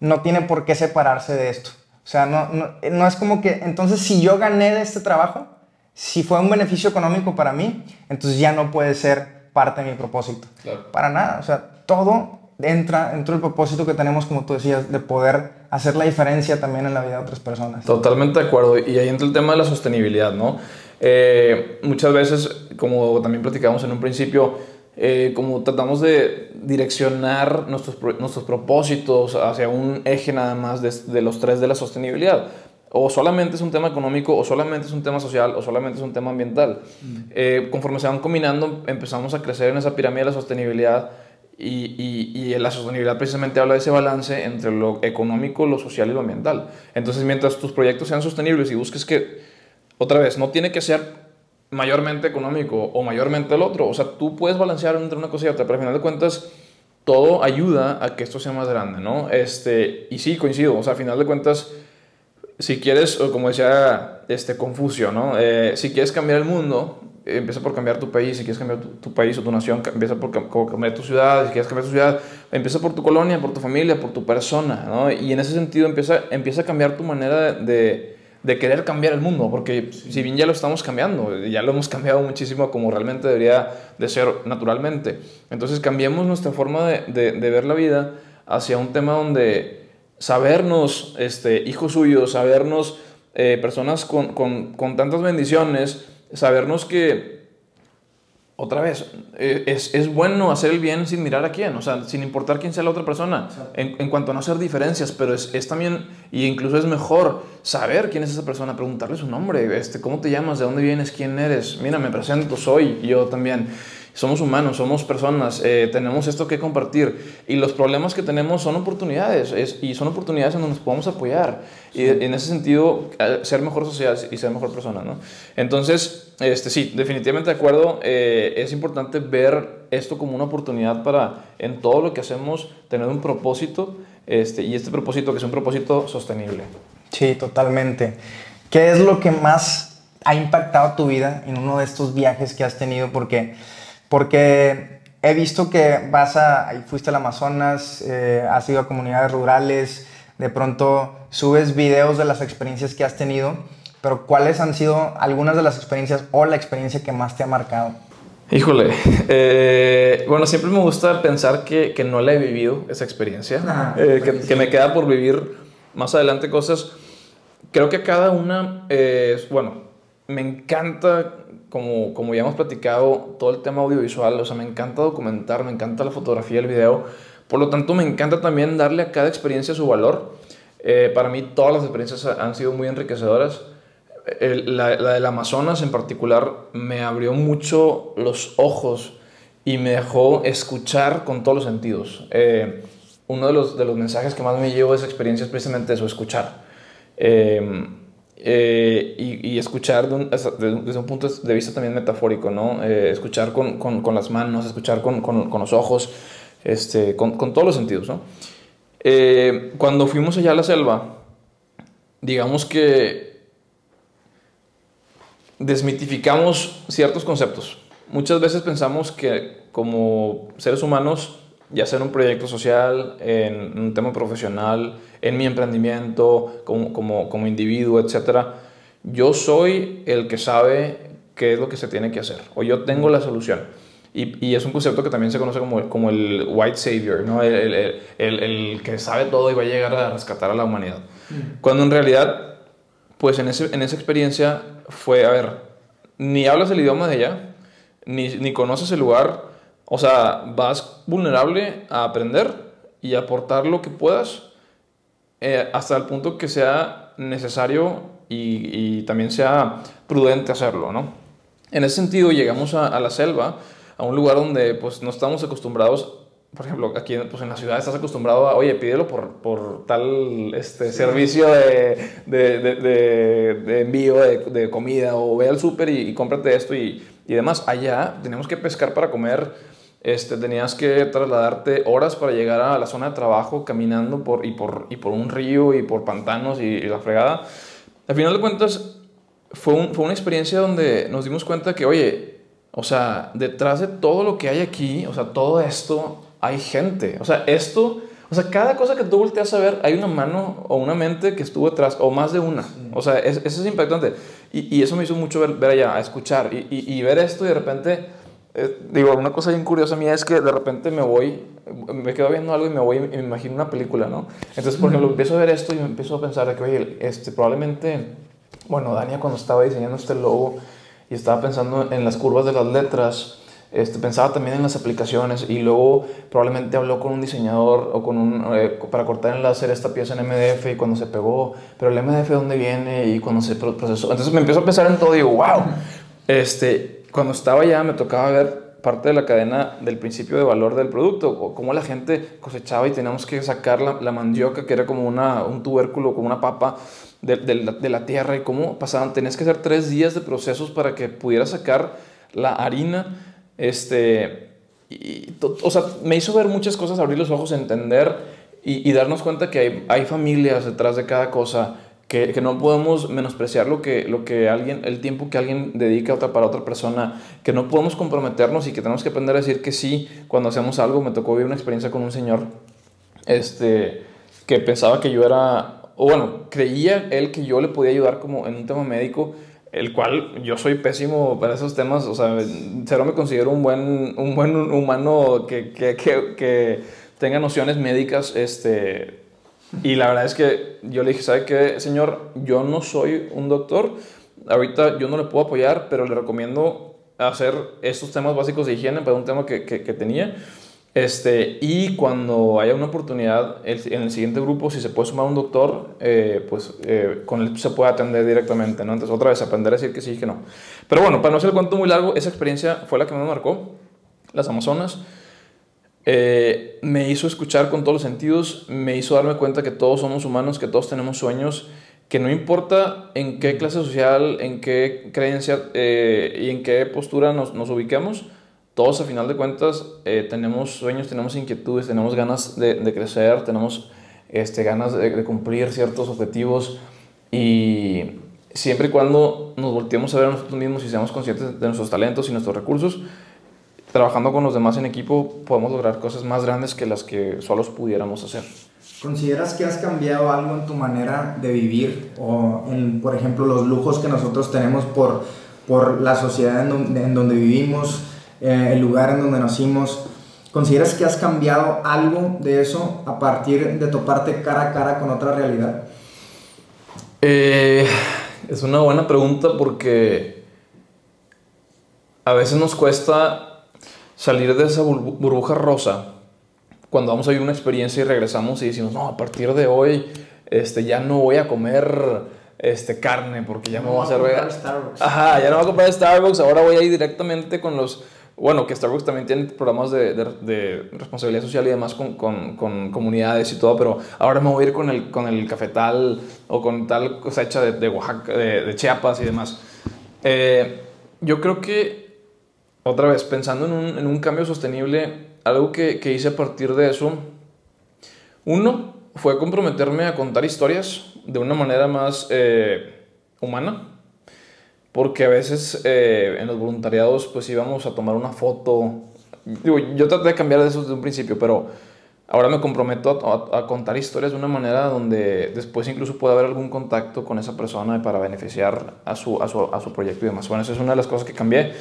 no tiene por qué separarse de esto. O sea, no, no, no es como que, entonces si yo gané de este trabajo, si fue un beneficio económico para mí, entonces ya no puede ser parte de mi propósito. Para nada, o sea, todo entra dentro del propósito que tenemos, como tú decías, de poder hacer la diferencia también en la vida de otras personas. Totalmente de acuerdo. Y ahí entra el tema de la sostenibilidad, ¿no? Eh, muchas veces, como también platicamos en un principio, eh, como tratamos de direccionar nuestros, nuestros propósitos hacia un eje nada más de, de, los tres de la sostenibilidad. O solamente es un tema económico, o solamente es un tema social, o solamente es un tema ambiental. Mm. Eh, conforme se van combinando, empezamos a crecer en esa pirámide de la sostenibilidad y, y, y, la sostenibilidad precisamente habla de ese balance entre lo económico, lo social y lo ambiental. Entonces, mientras tus proyectos sean sostenibles y busques que, otra vez, no tiene que ser mayormente económico o mayormente el otro. O sea, tú puedes balancear entre una cosa y otra, pero al final de cuentas todo ayuda a que esto sea más grande, ¿no? Este, y sí, coincido. O sea, al final de cuentas, si quieres, como decía este Confucio, ¿no? Eh, si quieres cambiar el mundo, empieza por cambiar tu país. Si quieres cambiar tu, país o tu nación, empieza por cambiar tu ciudad. Si quieres cambiar tu ciudad, empieza por tu colonia, por tu familia, por tu persona, ¿no? Y en ese sentido empieza, empieza a cambiar tu manera de de querer cambiar el mundo, porque si bien ya lo estamos cambiando, ya lo hemos cambiado muchísimo como realmente debería de ser naturalmente. Entonces cambiemos nuestra forma de, de, ver la vida hacia un tema donde sabernos este, hijos suyos, sabernos eh, personas con, con, con tantas bendiciones, sabernos que otra vez, eh, es, es, bueno hacer el bien sin mirar a quién, o sea, sin importar quién sea la otra persona, en, en, cuanto a no hacer diferencias, pero es, es, también, y incluso es mejor saber quién es esa persona, preguntarle su nombre, este, cómo te llamas, de dónde vienes, quién eres, mira, me presento, soy yo también somos humanos, somos personas, eh, tenemos esto que compartir y los problemas que tenemos son oportunidades y son oportunidades en donde nos podemos apoyar y en ese sentido eh, ser mejor sociedad y ser mejor persona, ¿no? Entonces, este, sí, definitivamente de acuerdo, eh, es importante ver esto como una oportunidad para en todo lo que hacemos tener un propósito este, y este propósito que es un propósito sostenible. Sí, totalmente. ¿Qué es lo que más ha impactado tu vida en uno de estos viajes que has tenido? Porque porque he visto que vas a, fuiste al Amazonas, eh, has ido a comunidades rurales, de pronto subes videos de las experiencias que has tenido, pero ¿cuáles han sido algunas de las experiencias o la experiencia que más te ha marcado? Híjole, eh, bueno, siempre me gusta pensar que, que, no la he vivido esa experiencia, ah, eh, que, que, me queda por vivir más adelante cosas. Creo que cada una, bueno, me encanta como, como ya hemos platicado, todo el tema audiovisual, o sea, me encanta documentar, me encanta la fotografía, el video. Por lo tanto, me encanta también darle a cada experiencia su valor. Eh, para mí, todas las experiencias han sido muy enriquecedoras. la, la, del Amazonas en particular me abrió mucho los ojos y me dejó escuchar con todos los sentidos. Eh, uno de los, de los mensajes que más me llevó de esa experiencia es precisamente eso, escuchar. Eh, eh, y, escuchar desde un punto de vista también metafórico, ¿no? Eh, escuchar con, con, con, las manos, escuchar con, con los ojos, este, con, todos los sentidos, ¿no? Eh, cuando fuimos allá a la selva, digamos que desmitificamos ciertos conceptos. Muchas veces pensamos que como seres humanos ya sea en un proyecto social, en un tema profesional, en mi emprendimiento, como, como, como individuo, etc. Yo soy el que sabe qué es lo que se tiene que hacer, o yo tengo la solución. Y, y es un concepto que también se conoce como, como el white savior, ¿no? El, el, el, el, que sabe todo y va a llegar a rescatar a la humanidad. Mm. Cuando en realidad, pues en, ese, en esa experiencia fue, a ver, ni hablas el idioma de ella, ni, ni conoces el lugar, o sea, vas vulnerable a aprender y aportar lo que puedas eh, hasta el punto que sea necesario y, también sea prudente hacerlo, ¿no? En ese sentido, llegamos a, la selva, a un lugar donde pues no estamos acostumbrados por ejemplo, aquí pues, en la ciudad estás acostumbrado a, oye, pídelo por, por tal este, servicio de, de, de, de envío de, comida o ve al súper y, y, cómprate esto y, y demás. Allá tenemos que pescar para comer este, tenías que trasladarte horas para llegar a la zona de trabajo caminando por, y, por, y por un río y por pantanos y, la fregada. Al final de cuentas, fue, fue una experiencia donde nos dimos cuenta que, oye, o sea, detrás de todo lo que hay aquí, o sea, todo esto, hay gente. O sea, esto, o sea, cada cosa que tú volteas a ver, hay una mano o una mente que estuvo detrás, o más de una. O sea, eso es impactante. Y, y eso me hizo mucho ver, ver allá, escuchar y, y, y ver esto y de repente, eh, digo, una cosa bien curiosa mía es que de repente me voy, me quedo viendo algo y me voy y me imagino una película, ¿no? Entonces, por ejemplo, empiezo a ver esto y me empiezo a pensar de que, oye, este, probablemente, bueno, Dania cuando estaba diseñando este logo y estaba pensando en las curvas de las letras, este, pensaba también en las aplicaciones y luego probablemente habló con un diseñador o con un, eh, para cortar en láser esta pieza en MDF y cuando se pegó, pero el MDF de dónde viene y cuando se procesó. Entonces me empiezo a pensar en todo y digo, wow, este, cuando estaba allá me tocaba ver parte de la cadena del principio de valor del producto, o cómo la gente cosechaba y teníamos que sacar la, la mandioca, que era como una, un tubérculo, como una papa de, de, la, de la tierra, y cómo pasaban, tenías que hacer tres días de procesos para que pudieras sacar la harina este, y, o sea, me hizo ver muchas cosas, abrir los ojos, entender y, y darnos cuenta que hay, hay, familias detrás de cada cosa, que, no podemos menospreciar lo que, lo que alguien, el tiempo que alguien dedica otra, para otra persona, que no podemos comprometernos y que tenemos que aprender a decir que sí cuando hacemos algo. Me tocó vivir una experiencia con un señor este, que pensaba que yo era, o bueno, creía él que yo le podía ayudar como en un tema médico el cual yo soy pésimo para esos temas, o sea, cero me considero un buen, un buen humano que, que, que, que tenga nociones médicas, este, y la verdad es que yo le dije, ¿sabe qué, señor? Yo no soy un doctor, ahorita yo no le puedo apoyar, pero le recomiendo hacer estos temas básicos de higiene para un tema que, que, que tenía. Este, y cuando haya una oportunidad en el siguiente grupo, si se puede sumar un doctor, eh, pues eh, con él se puede atender directamente, ¿no? Entonces, otra vez, aprender a decir que sí y que no. Pero bueno, para no hacer el cuento muy largo, esa experiencia fue la que me marcó, las Amazonas. Eh, me hizo escuchar con todos los sentidos, me hizo darme cuenta que todos somos humanos, que todos tenemos sueños, que no importa en qué clase social, en qué creencia y en qué postura nos, nos ubiquemos, todos a final de cuentas eh, tenemos sueños, tenemos inquietudes, tenemos ganas de, de crecer, tenemos este, ganas de, de, cumplir ciertos objetivos. Y siempre y cuando nos volteemos a ver a nosotros mismos y seamos conscientes de nuestros talentos y nuestros recursos, trabajando con los demás en equipo podemos lograr cosas más grandes que las que solos pudiéramos hacer. ¿Consideras que has cambiado algo en tu manera de vivir o en, por ejemplo, los lujos que nosotros tenemos por, por la sociedad en donde, en donde vivimos? eh, el lugar en donde nacimos. ¿Consideras que has cambiado algo de eso a partir de toparte cara a cara con otra realidad? Eh, es una buena pregunta porque a veces nos cuesta salir de esa burbuja rosa cuando vamos a vivir una experiencia y regresamos y decimos, no, a partir de hoy este, ya no voy a comer este, carne porque ya no me voy a hacer... Voy a Starbucks. Ajá, ya no voy a comprar Starbucks, ahora voy a ir directamente con los bueno, que Starbucks también tiene programas de, de, de responsabilidad social y demás con, con, con, comunidades y todo, pero ahora me voy a ir con el, con el cafetal o con tal cosecha de, de Oaxaca, de, de, Chiapas y demás. Eh, yo creo que, otra vez, pensando en un, en un cambio sostenible, algo que, que, hice a partir de eso, uno fue comprometerme a contar historias de una manera más eh, humana porque a veces eh, en los voluntariados pues íbamos a tomar una foto. Digo, yo traté de cambiar de eso desde un principio, pero ahora me comprometo a, a, a, contar historias de una manera donde después incluso pueda haber algún contacto con esa persona para beneficiar a su, a su, a su proyecto y demás. Bueno, esa es una de las cosas que cambié.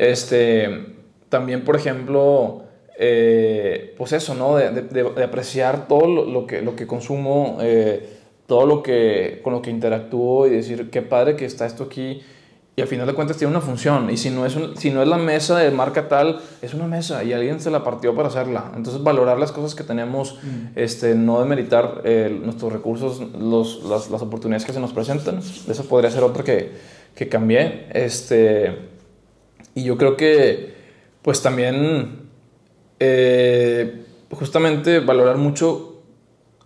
Este, también, por ejemplo, eh, pues eso, ¿no? De, de, de, apreciar todo lo, que, lo que consumo, eh, todo lo que, con lo que interactúo y decir, qué padre que está esto aquí y al final de cuentas tiene una función. Y si no, es un, si no es la mesa de marca tal, es una mesa y alguien se la partió para hacerla. Entonces, valorar las cosas que tenemos, mm. este, no demeritar eh, nuestros recursos, los, las, las, oportunidades que se nos presentan. Eso podría ser otra que, que cambié. Este, y yo creo que, pues también, eh, justamente valorar mucho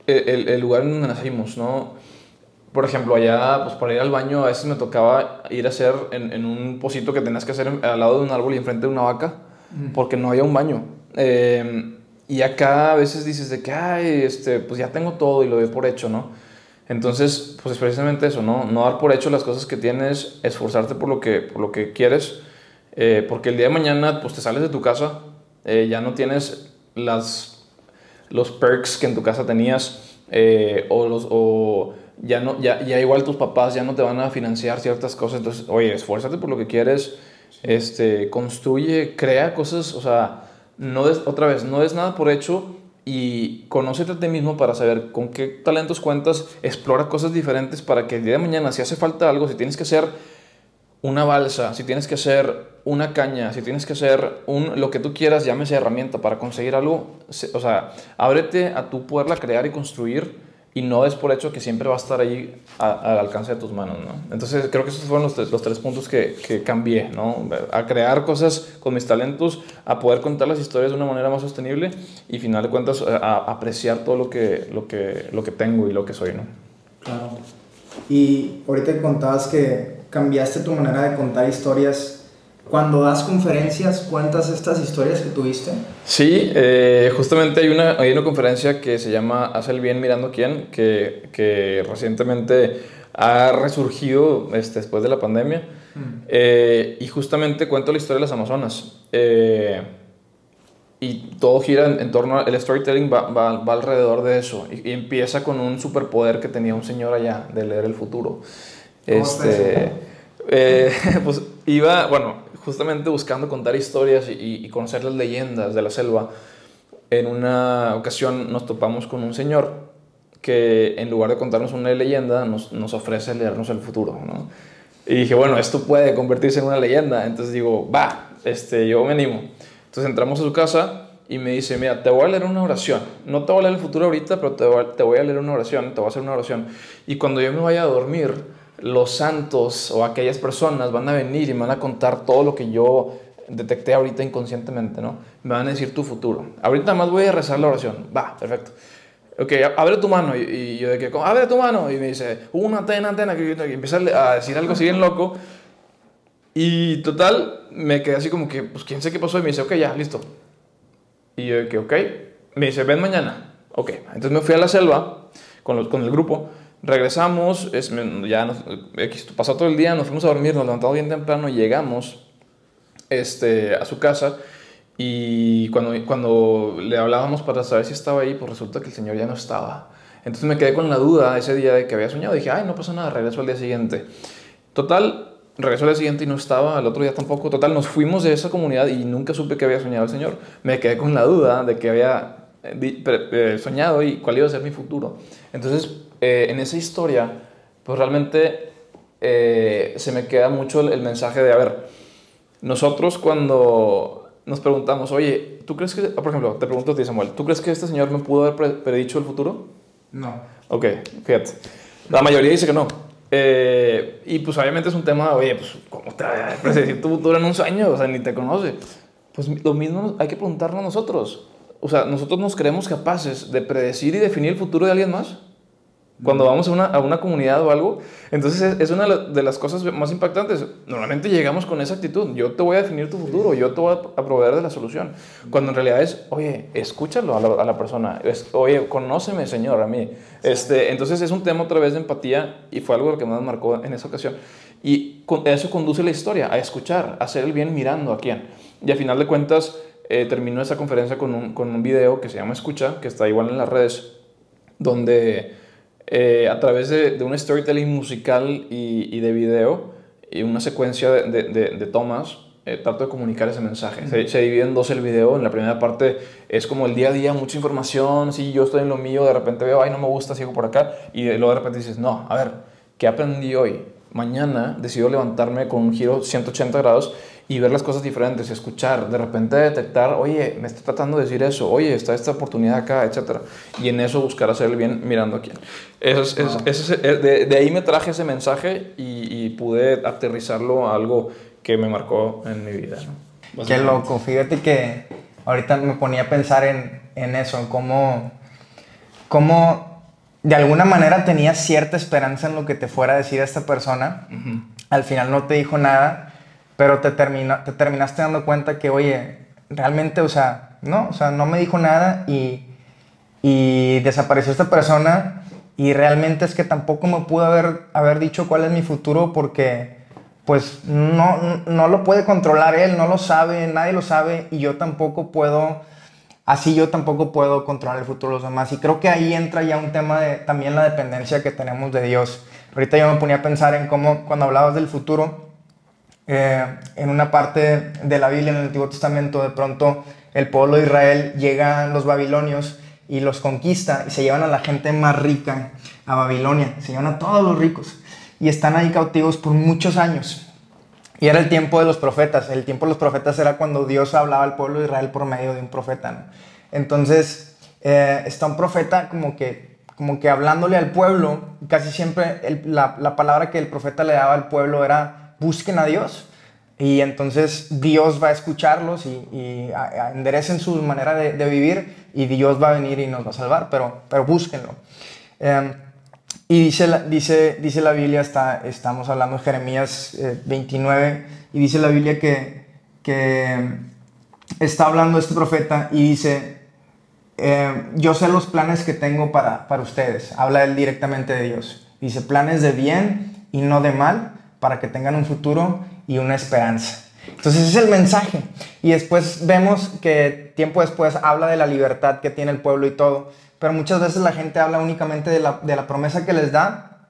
el, el, el lugar en donde nacimos, ¿no? por ejemplo, allá, pues para ir al baño, a veces me tocaba ir a hacer en, en un pocito que tenías que hacer al lado de un árbol y enfrente de una vaca, porque no había un baño. Eh, y acá a veces dices de que, ay, este, pues ya tengo todo y lo doy por hecho, ¿no? Entonces, pues es precisamente eso, ¿no? No dar por hecho las cosas que tienes, esforzarte por lo que, por lo que quieres, eh, porque el día de mañana, pues te sales de tu casa, eh, ya no tienes las, los perks que en tu casa tenías, o los... O, ya, no, ya, ya igual tus papás ya no te van a financiar ciertas cosas, entonces, oye, esfuérzate por lo que quieres, este, construye, crea cosas, o sea, no otra vez, no des nada por hecho y conócete a ti mismo para saber con qué talentos cuentas, explora cosas diferentes para que el día de mañana, si hace falta algo, si tienes que hacer una balsa, si tienes que hacer una caña, si tienes que hacer un, lo que tú quieras, llámese herramienta para conseguir algo, o sea, ábrete a tú poderla crear y construir y no es por hecho que siempre va a estar ahí al alcance de tus manos, ¿no? Entonces creo que esos fueron los tres, los tres puntos que, que, cambié, ¿no? A crear cosas con mis talentos, a poder contar las historias de una manera más sostenible y, final de cuentas, a, apreciar todo lo que, lo, que, lo que tengo y lo que soy, ¿no? Claro. Y ahorita contabas que cambiaste tu manera de contar historias cuando das conferencias, ¿cuentas estas historias que tuviste? Sí, eh, justamente hay una, hay una conferencia que se llama Haz el bien mirando quién, que, que recientemente ha resurgido este, después de la pandemia. Mm. Eh, y justamente cuento la historia de las Amazonas. Eh, y todo gira en, torno al storytelling, va, va, va, alrededor de eso. Y, empieza con un superpoder que tenía un señor allá de leer el futuro. Este, pues iba, bueno, justamente buscando contar historias y, conocer las leyendas de la selva, en una ocasión nos topamos con un señor que en lugar de contarnos una leyenda nos, nos ofrece leernos el futuro. ¿no? Y dije, bueno, esto puede convertirse en una leyenda. Entonces digo, va, este, yo me animo. Entonces entramos a su casa y me dice, mira, te voy a leer una oración. No te voy a leer el futuro ahorita, pero te voy, te voy a leer una oración, te voy a hacer una oración. Y cuando yo me vaya a dormir, los santos o aquellas personas van a venir y me van a contar todo lo que yo detecté ahorita inconscientemente, ¿no? Me van a decir tu futuro. Ahorita más voy a rezar la oración. Va, perfecto. Ok, abre tu mano. Y, yo de que, abre tu mano. Y me dice, una antena, antena. Que, empieza a decir algo así bien loco. Y total, me quedé así como que, pues quién sé qué pasó. Y me dice, ok, ya, listo. Y yo de que, ok. Me dice, ven mañana. Ok, entonces me fui a la selva con, los, con el grupo. Regresamos, es, ya nos, pasó todo el día, nos fuimos a dormir, nos levantamos bien temprano, llegamos este, a su casa y cuando, cuando le hablábamos para saber si estaba ahí, pues resulta que el señor ya no estaba. Entonces me quedé con la duda ese día de que había soñado. Dije, ay, no pasa nada, regreso al día siguiente. Total, regresó al día siguiente y no estaba, al otro día tampoco. Total, nos fuimos de esa comunidad y nunca supe que había soñado el señor. Me quedé con la duda de que había eh, eh, soñado y cuál iba a ser mi futuro. Entonces, eh, en esa historia, pues realmente se me queda mucho el, mensaje de, a ver, nosotros cuando nos preguntamos, oye, ¿tú crees que, por ejemplo, te pregunto a ti, Samuel, ¿tú crees que este señor me pudo haber predicho el futuro? No. Ok, fíjate. La mayoría dice que no. y pues obviamente es un tema, oye, pues, ¿cómo te va a predecir tu futuro en un sueño? O sea, ni te conoce. Pues lo mismo hay que preguntarnos nosotros o sea, nosotros nos creemos capaces de predecir y definir el futuro de alguien más. Cuando vamos a una, a una comunidad o algo, entonces es, una de las cosas más impactantes. Normalmente llegamos con esa actitud, yo te voy a definir tu futuro, yo te voy a proveer de la solución. Cuando en realidad es, oye, escúchalo a la, a la persona, es, oye, conóceme, Señor, a mí. Este, entonces es un tema otra vez de empatía y fue algo lo que más marcó en esa ocasión. Y eso conduce la historia, a escuchar, a hacer el bien mirando a quién. Y a final de cuentas, eh, terminó esa conferencia con un, con un video que se llama Escucha, que está igual en las redes, donde eh, a través de, de, un storytelling musical y, y, de video y una secuencia de, de, de tomas, eh, trato de comunicar ese mensaje. Se, se, divide en dos el video. En la primera parte es como el día a día, mucha información. Si yo estoy en lo mío, de repente veo, ay, no me gusta, sigo por acá. Y luego de repente dices, no, a ver, ¿qué aprendí hoy? Mañana decido levantarme con un giro 180 grados y ver las cosas diferentes, escuchar, de repente detectar, oye, me está tratando de decir eso, oye, está esta oportunidad acá, etc. Y en eso buscar hacer el bien mirando a quién. Eso es, eso es, de, de, ahí me traje ese mensaje y, y, pude aterrizarlo a algo que me marcó en mi vida. ¿no? Qué loco, fíjate que ahorita me ponía a pensar en, en eso, en cómo, cómo de alguna manera tenías cierta esperanza en lo que te fuera a decir esta persona. Al final no te dijo nada pero te, te terminaste dando cuenta que, oye, realmente, o sea, no, o sea, no me dijo nada y, y desapareció esta persona y realmente es que tampoco me pudo haber, haber dicho cuál es mi futuro porque pues no, no lo puede controlar él, no lo sabe, nadie lo sabe y yo tampoco puedo así yo tampoco puedo controlar el futuro de los demás. Y creo que ahí entra ya un tema de también la dependencia que tenemos de Dios. Ahorita yo me ponía a pensar en cómo cuando hablabas del futuro, eh, en una parte de la Biblia, en el Antiguo Testamento, de pronto el pueblo de Israel llegan los babilonios y los conquista y se llevan a la gente más rica a Babilonia, se llevan a todos los ricos y están ahí cautivos por muchos años. Y era el tiempo de los profetas. El tiempo de los profetas era cuando Dios hablaba al pueblo de Israel por medio de un profeta. Entonces, eh, está un profeta como que, como que hablándole al pueblo. Casi siempre la, la, palabra que el profeta le daba al pueblo era busquen a Dios. Y entonces Dios va a escucharlos y, y enderecen su manera de, de, vivir y Dios va a venir y nos va a salvar, pero, pero búsquenlo. Eh, y dice la, dice, dice la Biblia, está, estamos hablando de Jeremías 29, eh, y dice la Biblia que, que está hablando este profeta y dice, eh, yo sé los planes que tengo para, para ustedes. Habla él directamente de Dios. Dice, planes de bien y no de mal, para que tengan un futuro y una esperanza. Entonces ese es el mensaje. Y después vemos que tiempo después habla de la libertad que tiene el pueblo y todo pero muchas veces la gente habla únicamente de la, promesa que les da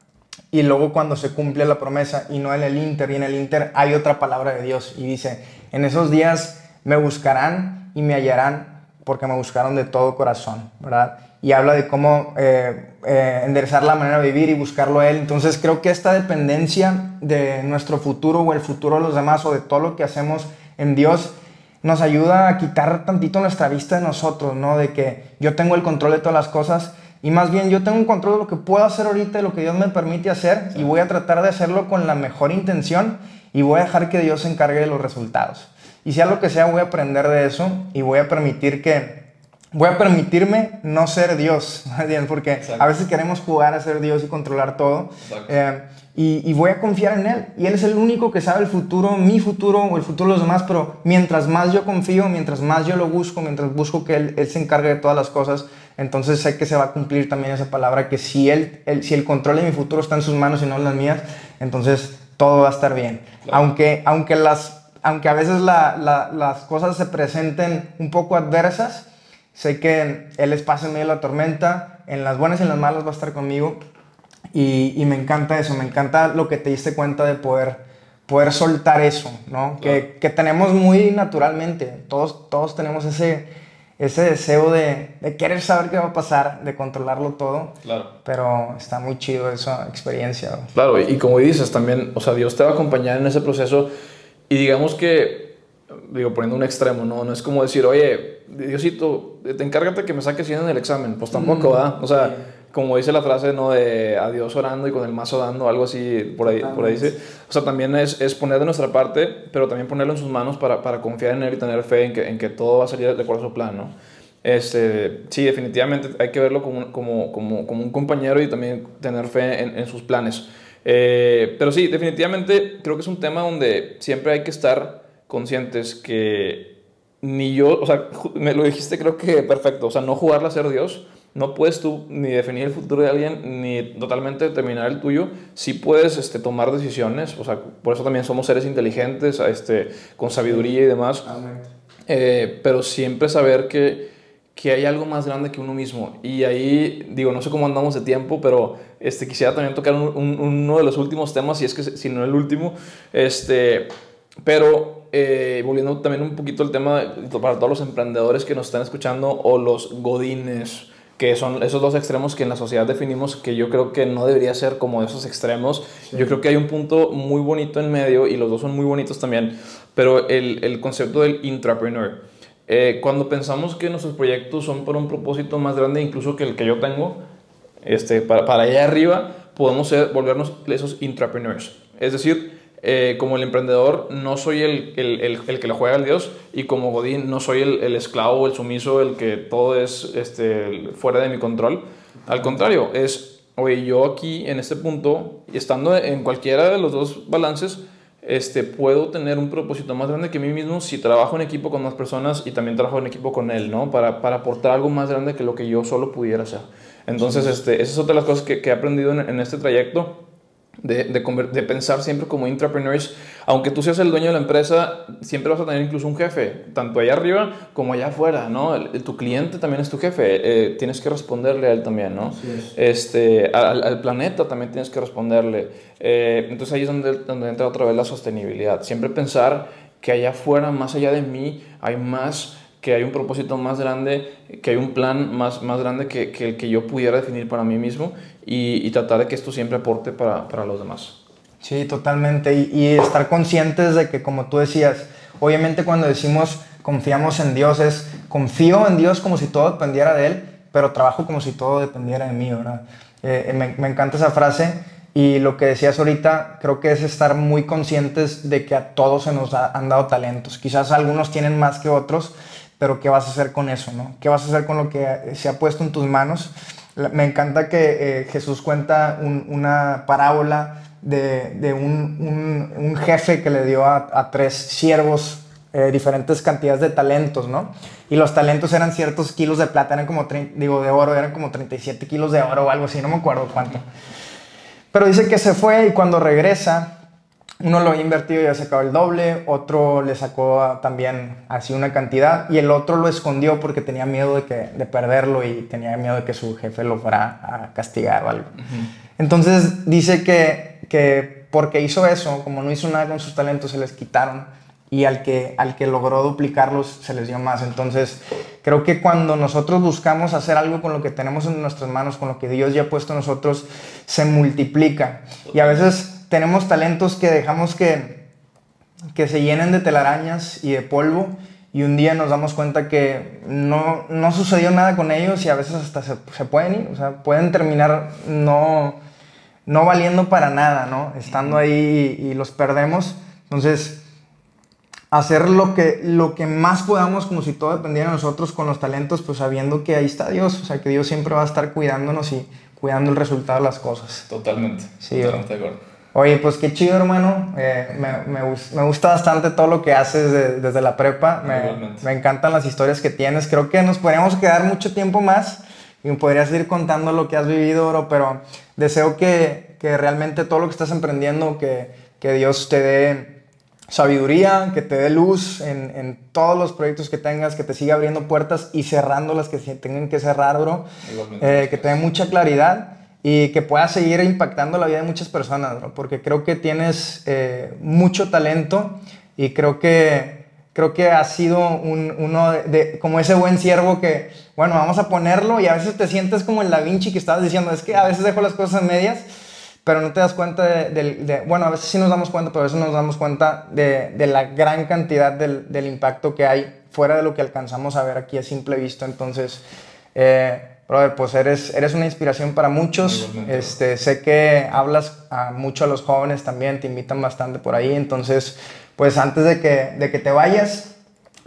y luego cuando se cumple la promesa y no en el Inter, y en el Inter hay otra palabra de Dios y dice, en esos días me buscarán y me hallarán porque me buscaron de todo corazón, ¿verdad? Y habla de cómo eh, eh, enderezar la manera de vivir y buscarlo a Él. Entonces creo que esta dependencia de nuestro futuro o el futuro de los demás o de todo lo que hacemos en Dios nos ayuda a quitar tantito nuestra vista de nosotros, ¿no? De que yo tengo el control de todas las cosas y más bien yo tengo un control de lo que puedo hacer ahorita, de lo que Dios me permite hacer y voy a tratar de hacerlo con la mejor intención y voy a dejar que Dios se encargue de los resultados. Y sea lo que sea, voy a aprender de eso y voy a permitir que, voy a permitirme no ser Dios, porque a veces queremos jugar a ser Dios y controlar todo. Eh, y, voy a confiar en Él. Y Él es el único que sabe el futuro, mi futuro o el futuro de los demás, pero mientras más yo confío, mientras más yo lo busco, mientras busco que Él, él se encargue de todas las cosas, entonces sé que se va a cumplir también esa palabra, que si, él, si el control de mi futuro está en sus manos y no en las mías, entonces todo va a estar bien. Aunque, aunque, las, aunque a veces las cosas se presenten un poco adversas, sé que Él es paz en medio de la tormenta, en las buenas y en las malas va a estar conmigo y, me encanta eso, me encanta lo que te diste cuenta de poder, poder soltar eso, ¿no? Que, que, tenemos muy naturalmente, todos, todos tenemos ese, ese deseo de, de, querer saber qué va a pasar, de controlarlo todo. Claro. Pero está muy chido esa experiencia. Claro, y, como dices también, o sea, Dios te va a acompañar en ese proceso y digamos que, digo, poniendo un extremo, ¿no? No es como decir, oye, Diosito, te encárgate que me saques 100 en el examen. Pues tampoco, ¿verdad? O sea como dice la frase, ¿no? De adiós orando y con el mazo dando, algo así, por ahí, por ahí dice. O sea, también es, es, poner de nuestra parte, pero también ponerlo en sus manos para, para confiar en él y tener fe en que, en que todo va a salir de acuerdo a su plan, ¿no? Este, sí, definitivamente hay que verlo como, como, como, como un compañero y también tener fe en, en sus planes. Eh, pero sí, definitivamente creo que es un tema donde siempre hay que estar conscientes que ni yo, o sea, me lo dijiste creo que perfecto, o sea, no jugarla a ser Dios, no puedes tú ni definir el futuro de alguien ni totalmente determinar el tuyo. Sí puedes este, tomar decisiones, o sea, por eso también somos seres inteligentes, este, con sabiduría y demás. Eh, pero siempre saber que, que hay algo más grande que uno mismo. Y ahí, digo, no sé cómo andamos de tiempo, pero este, quisiera también tocar uno de los últimos temas, si es que si no el último. Este, pero eh, volviendo también un poquito al tema para todos los emprendedores que nos están escuchando o los godines que son esos dos extremos que en la sociedad definimos que yo creo que no debería ser como esos extremos. Yo creo que hay un punto muy bonito en medio y los dos son muy bonitos también, pero el, el concepto del intrapreneur. Eh, cuando pensamos que nuestros proyectos son por un propósito más grande incluso que el que yo tengo, este, para, para allá arriba, podemos ser, volvernos esos intrapreneurs. Es decir, eh, como el emprendedor no soy el, el, el, el, que le juega al Dios y como Godín no soy el, esclavo, el sumiso, el que todo es este, fuera de mi control. Al contrario, es, oye, yo aquí en este punto, estando en cualquiera de los dos balances, este, puedo tener un propósito más grande que mí mismo si trabajo en equipo con más personas y también trabajo en equipo con él, ¿no? Para, para aportar algo más grande que lo que yo solo pudiera hacer. Entonces, este, esa es otra de las cosas que, que he aprendido en, en este trayecto de, de, de, pensar siempre como entrepreneurs. Aunque tú seas el dueño de la empresa, siempre vas a tener incluso un jefe, tanto allá arriba como allá afuera, ¿no? tu cliente también es tu jefe, eh, tienes que responderle a él también, ¿no? Este, al, al, planeta también tienes que responderle. Eh, entonces ahí es donde, donde entra otra vez la sostenibilidad. Siempre pensar que allá afuera, más allá de mí, hay más que hay un propósito más grande, que hay un plan más, más grande que, que el que yo pudiera definir para mí mismo y, y tratar de que esto siempre aporte para, para los demás. Sí, totalmente. Y, estar conscientes de que, como tú decías, obviamente cuando decimos confiamos en Dios es confío en Dios como si todo dependiera de Él, pero trabajo como si todo dependiera de mí, ¿verdad? Eh, me, me encanta esa frase y lo que decías ahorita, creo que es estar muy conscientes de que a todos se nos han dado talentos. Quizás algunos tienen más que otros, pero ¿qué vas a hacer con eso? ¿no? ¿Qué vas a hacer con lo que se ha puesto en tus manos? Me encanta que eh, Jesús cuenta una parábola de, un, jefe que le dio a, a tres siervos eh, diferentes cantidades de talentos, ¿no? Y los talentos eran ciertos kilos de plata, eran como, digo, de oro, eran como 37 kilos de oro o algo así, no me acuerdo cuánto. Pero dice que se fue y cuando regresa, uno lo había invertido y ya sacado el doble, otro le sacó también así una cantidad y el otro lo escondió porque tenía miedo de, que, de perderlo y tenía miedo de que su jefe lo fuera a castigar o algo. Uh -huh. Entonces dice que, que porque hizo eso, como no hizo nada con sus talentos, se les quitaron y al que, al que logró duplicarlos se les dio más. Entonces creo que cuando nosotros buscamos hacer algo con lo que tenemos en nuestras manos, con lo que Dios ya ha puesto en nosotros, se multiplica. Y a veces tenemos talentos que dejamos que, que se llenen de telarañas y de polvo y un día nos damos cuenta que no, no sucedió nada con ellos y a veces hasta se, se, pueden ir, o sea, pueden terminar no, no valiendo para nada, ¿no? Estando ahí y, y los perdemos. Entonces, hacer lo que, lo que más podamos como si todo dependiera de nosotros con los talentos, pues sabiendo que ahí está Dios, o sea, que Dios siempre va a estar cuidándonos y cuidando el resultado de las cosas. Totalmente. Sí, totalmente de acuerdo. Oye, pues qué chido, hermano. Eh, me, me, me, gusta bastante todo lo que haces de, desde la prepa. Me, me, encantan las historias que tienes. Creo que nos podríamos quedar mucho tiempo más y podrías ir contando lo que has vivido, bro, pero deseo que, que realmente todo lo que estás emprendiendo, que, que Dios te dé sabiduría, que te dé luz en, en, todos los proyectos que tengas, que te siga abriendo puertas y cerrando las que tengan que cerrar, bro. Eh, que te dé mucha claridad y que puedas seguir impactando la vida de muchas personas, porque creo que tienes eh, mucho talento y creo que, creo que has sido un, uno de, de, como ese buen siervo que, bueno, vamos a ponerlo y a veces te sientes como el Da Vinci que estabas diciendo, es que a veces dejo las cosas en medias, pero no te das cuenta de, de, de, bueno, a veces sí nos damos cuenta, pero a veces no nos damos cuenta de, de la gran cantidad del, del, impacto que hay fuera de lo que alcanzamos a ver aquí a simple vista. Entonces, eh, brother, pues eres, eres una inspiración para muchos. Este, sé que hablas a mucho a los jóvenes también, te invitan bastante por ahí. Entonces, pues antes de que, de que te vayas,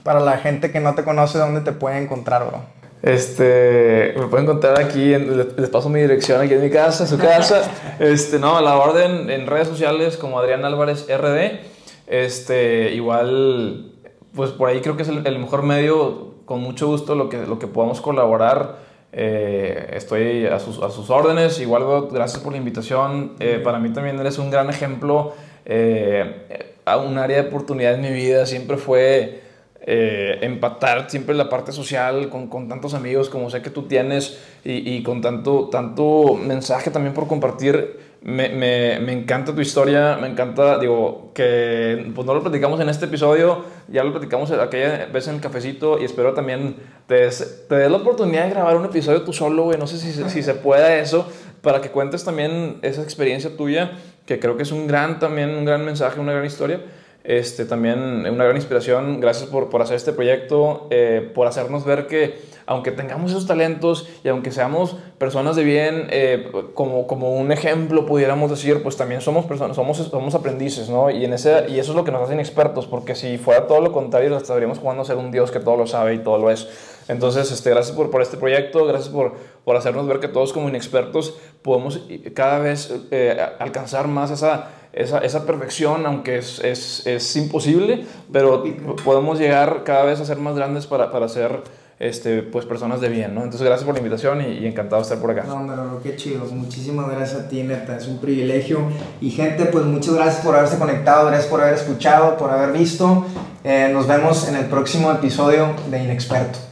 para la gente que no te conoce, ¿dónde te puede encontrar, bro? Este, me pueden encontrar aquí, en, les paso mi dirección aquí en mi casa, su casa. este, no, a la orden en redes sociales como Adrián Álvarez RD. Este, igual, pues por ahí creo que es el, el mejor medio, con mucho gusto, lo que, lo que podamos colaborar eh, estoy a sus, a sus, órdenes. Igual, gracias por la invitación. Eh, para mí también eres un gran ejemplo eh, a un área de oportunidad en mi vida. Siempre fue eh, empatar siempre la parte social con, con, tantos amigos como sé que tú tienes y, y con tanto, tanto mensaje también por compartir. Me, me, me, encanta tu historia, me encanta, digo, que pues no lo platicamos en este episodio, ya lo platicamos aquella vez en el cafecito y espero también te te des la oportunidad de grabar un episodio tú solo, güey, no sé si, si se pueda eso, para que cuentes también esa experiencia tuya, que creo que es un gran, también un gran mensaje, una gran historia. Este, también una gran inspiración. Gracias por, por hacer este proyecto, eh, por hacernos ver que aunque tengamos esos talentos y aunque seamos personas de bien, eh, como, como un ejemplo pudiéramos decir, pues también somos personas, somos, somos aprendices, ¿no? Y, en ese, y eso es lo que nos hacen expertos, porque si fuera todo lo contrario, estaríamos jugando a ser un Dios que todo lo sabe y todo lo es. Entonces, este, gracias por, por este proyecto, gracias por, por hacernos ver que todos como inexpertos podemos cada vez eh, alcanzar más esa esa, esa perfección, aunque es, es, es, imposible, pero podemos llegar cada vez a ser más grandes para, para ser este, pues personas de bien, ¿no? Entonces, gracias por la invitación y, encantado de estar por acá. No, hombre, qué chido. Muchísimas gracias a ti, neta. Es un privilegio. Y gente, pues muchas gracias por haberse conectado, gracias por haber escuchado, por haber visto. Eh, nos vemos en el próximo episodio de Inexperto.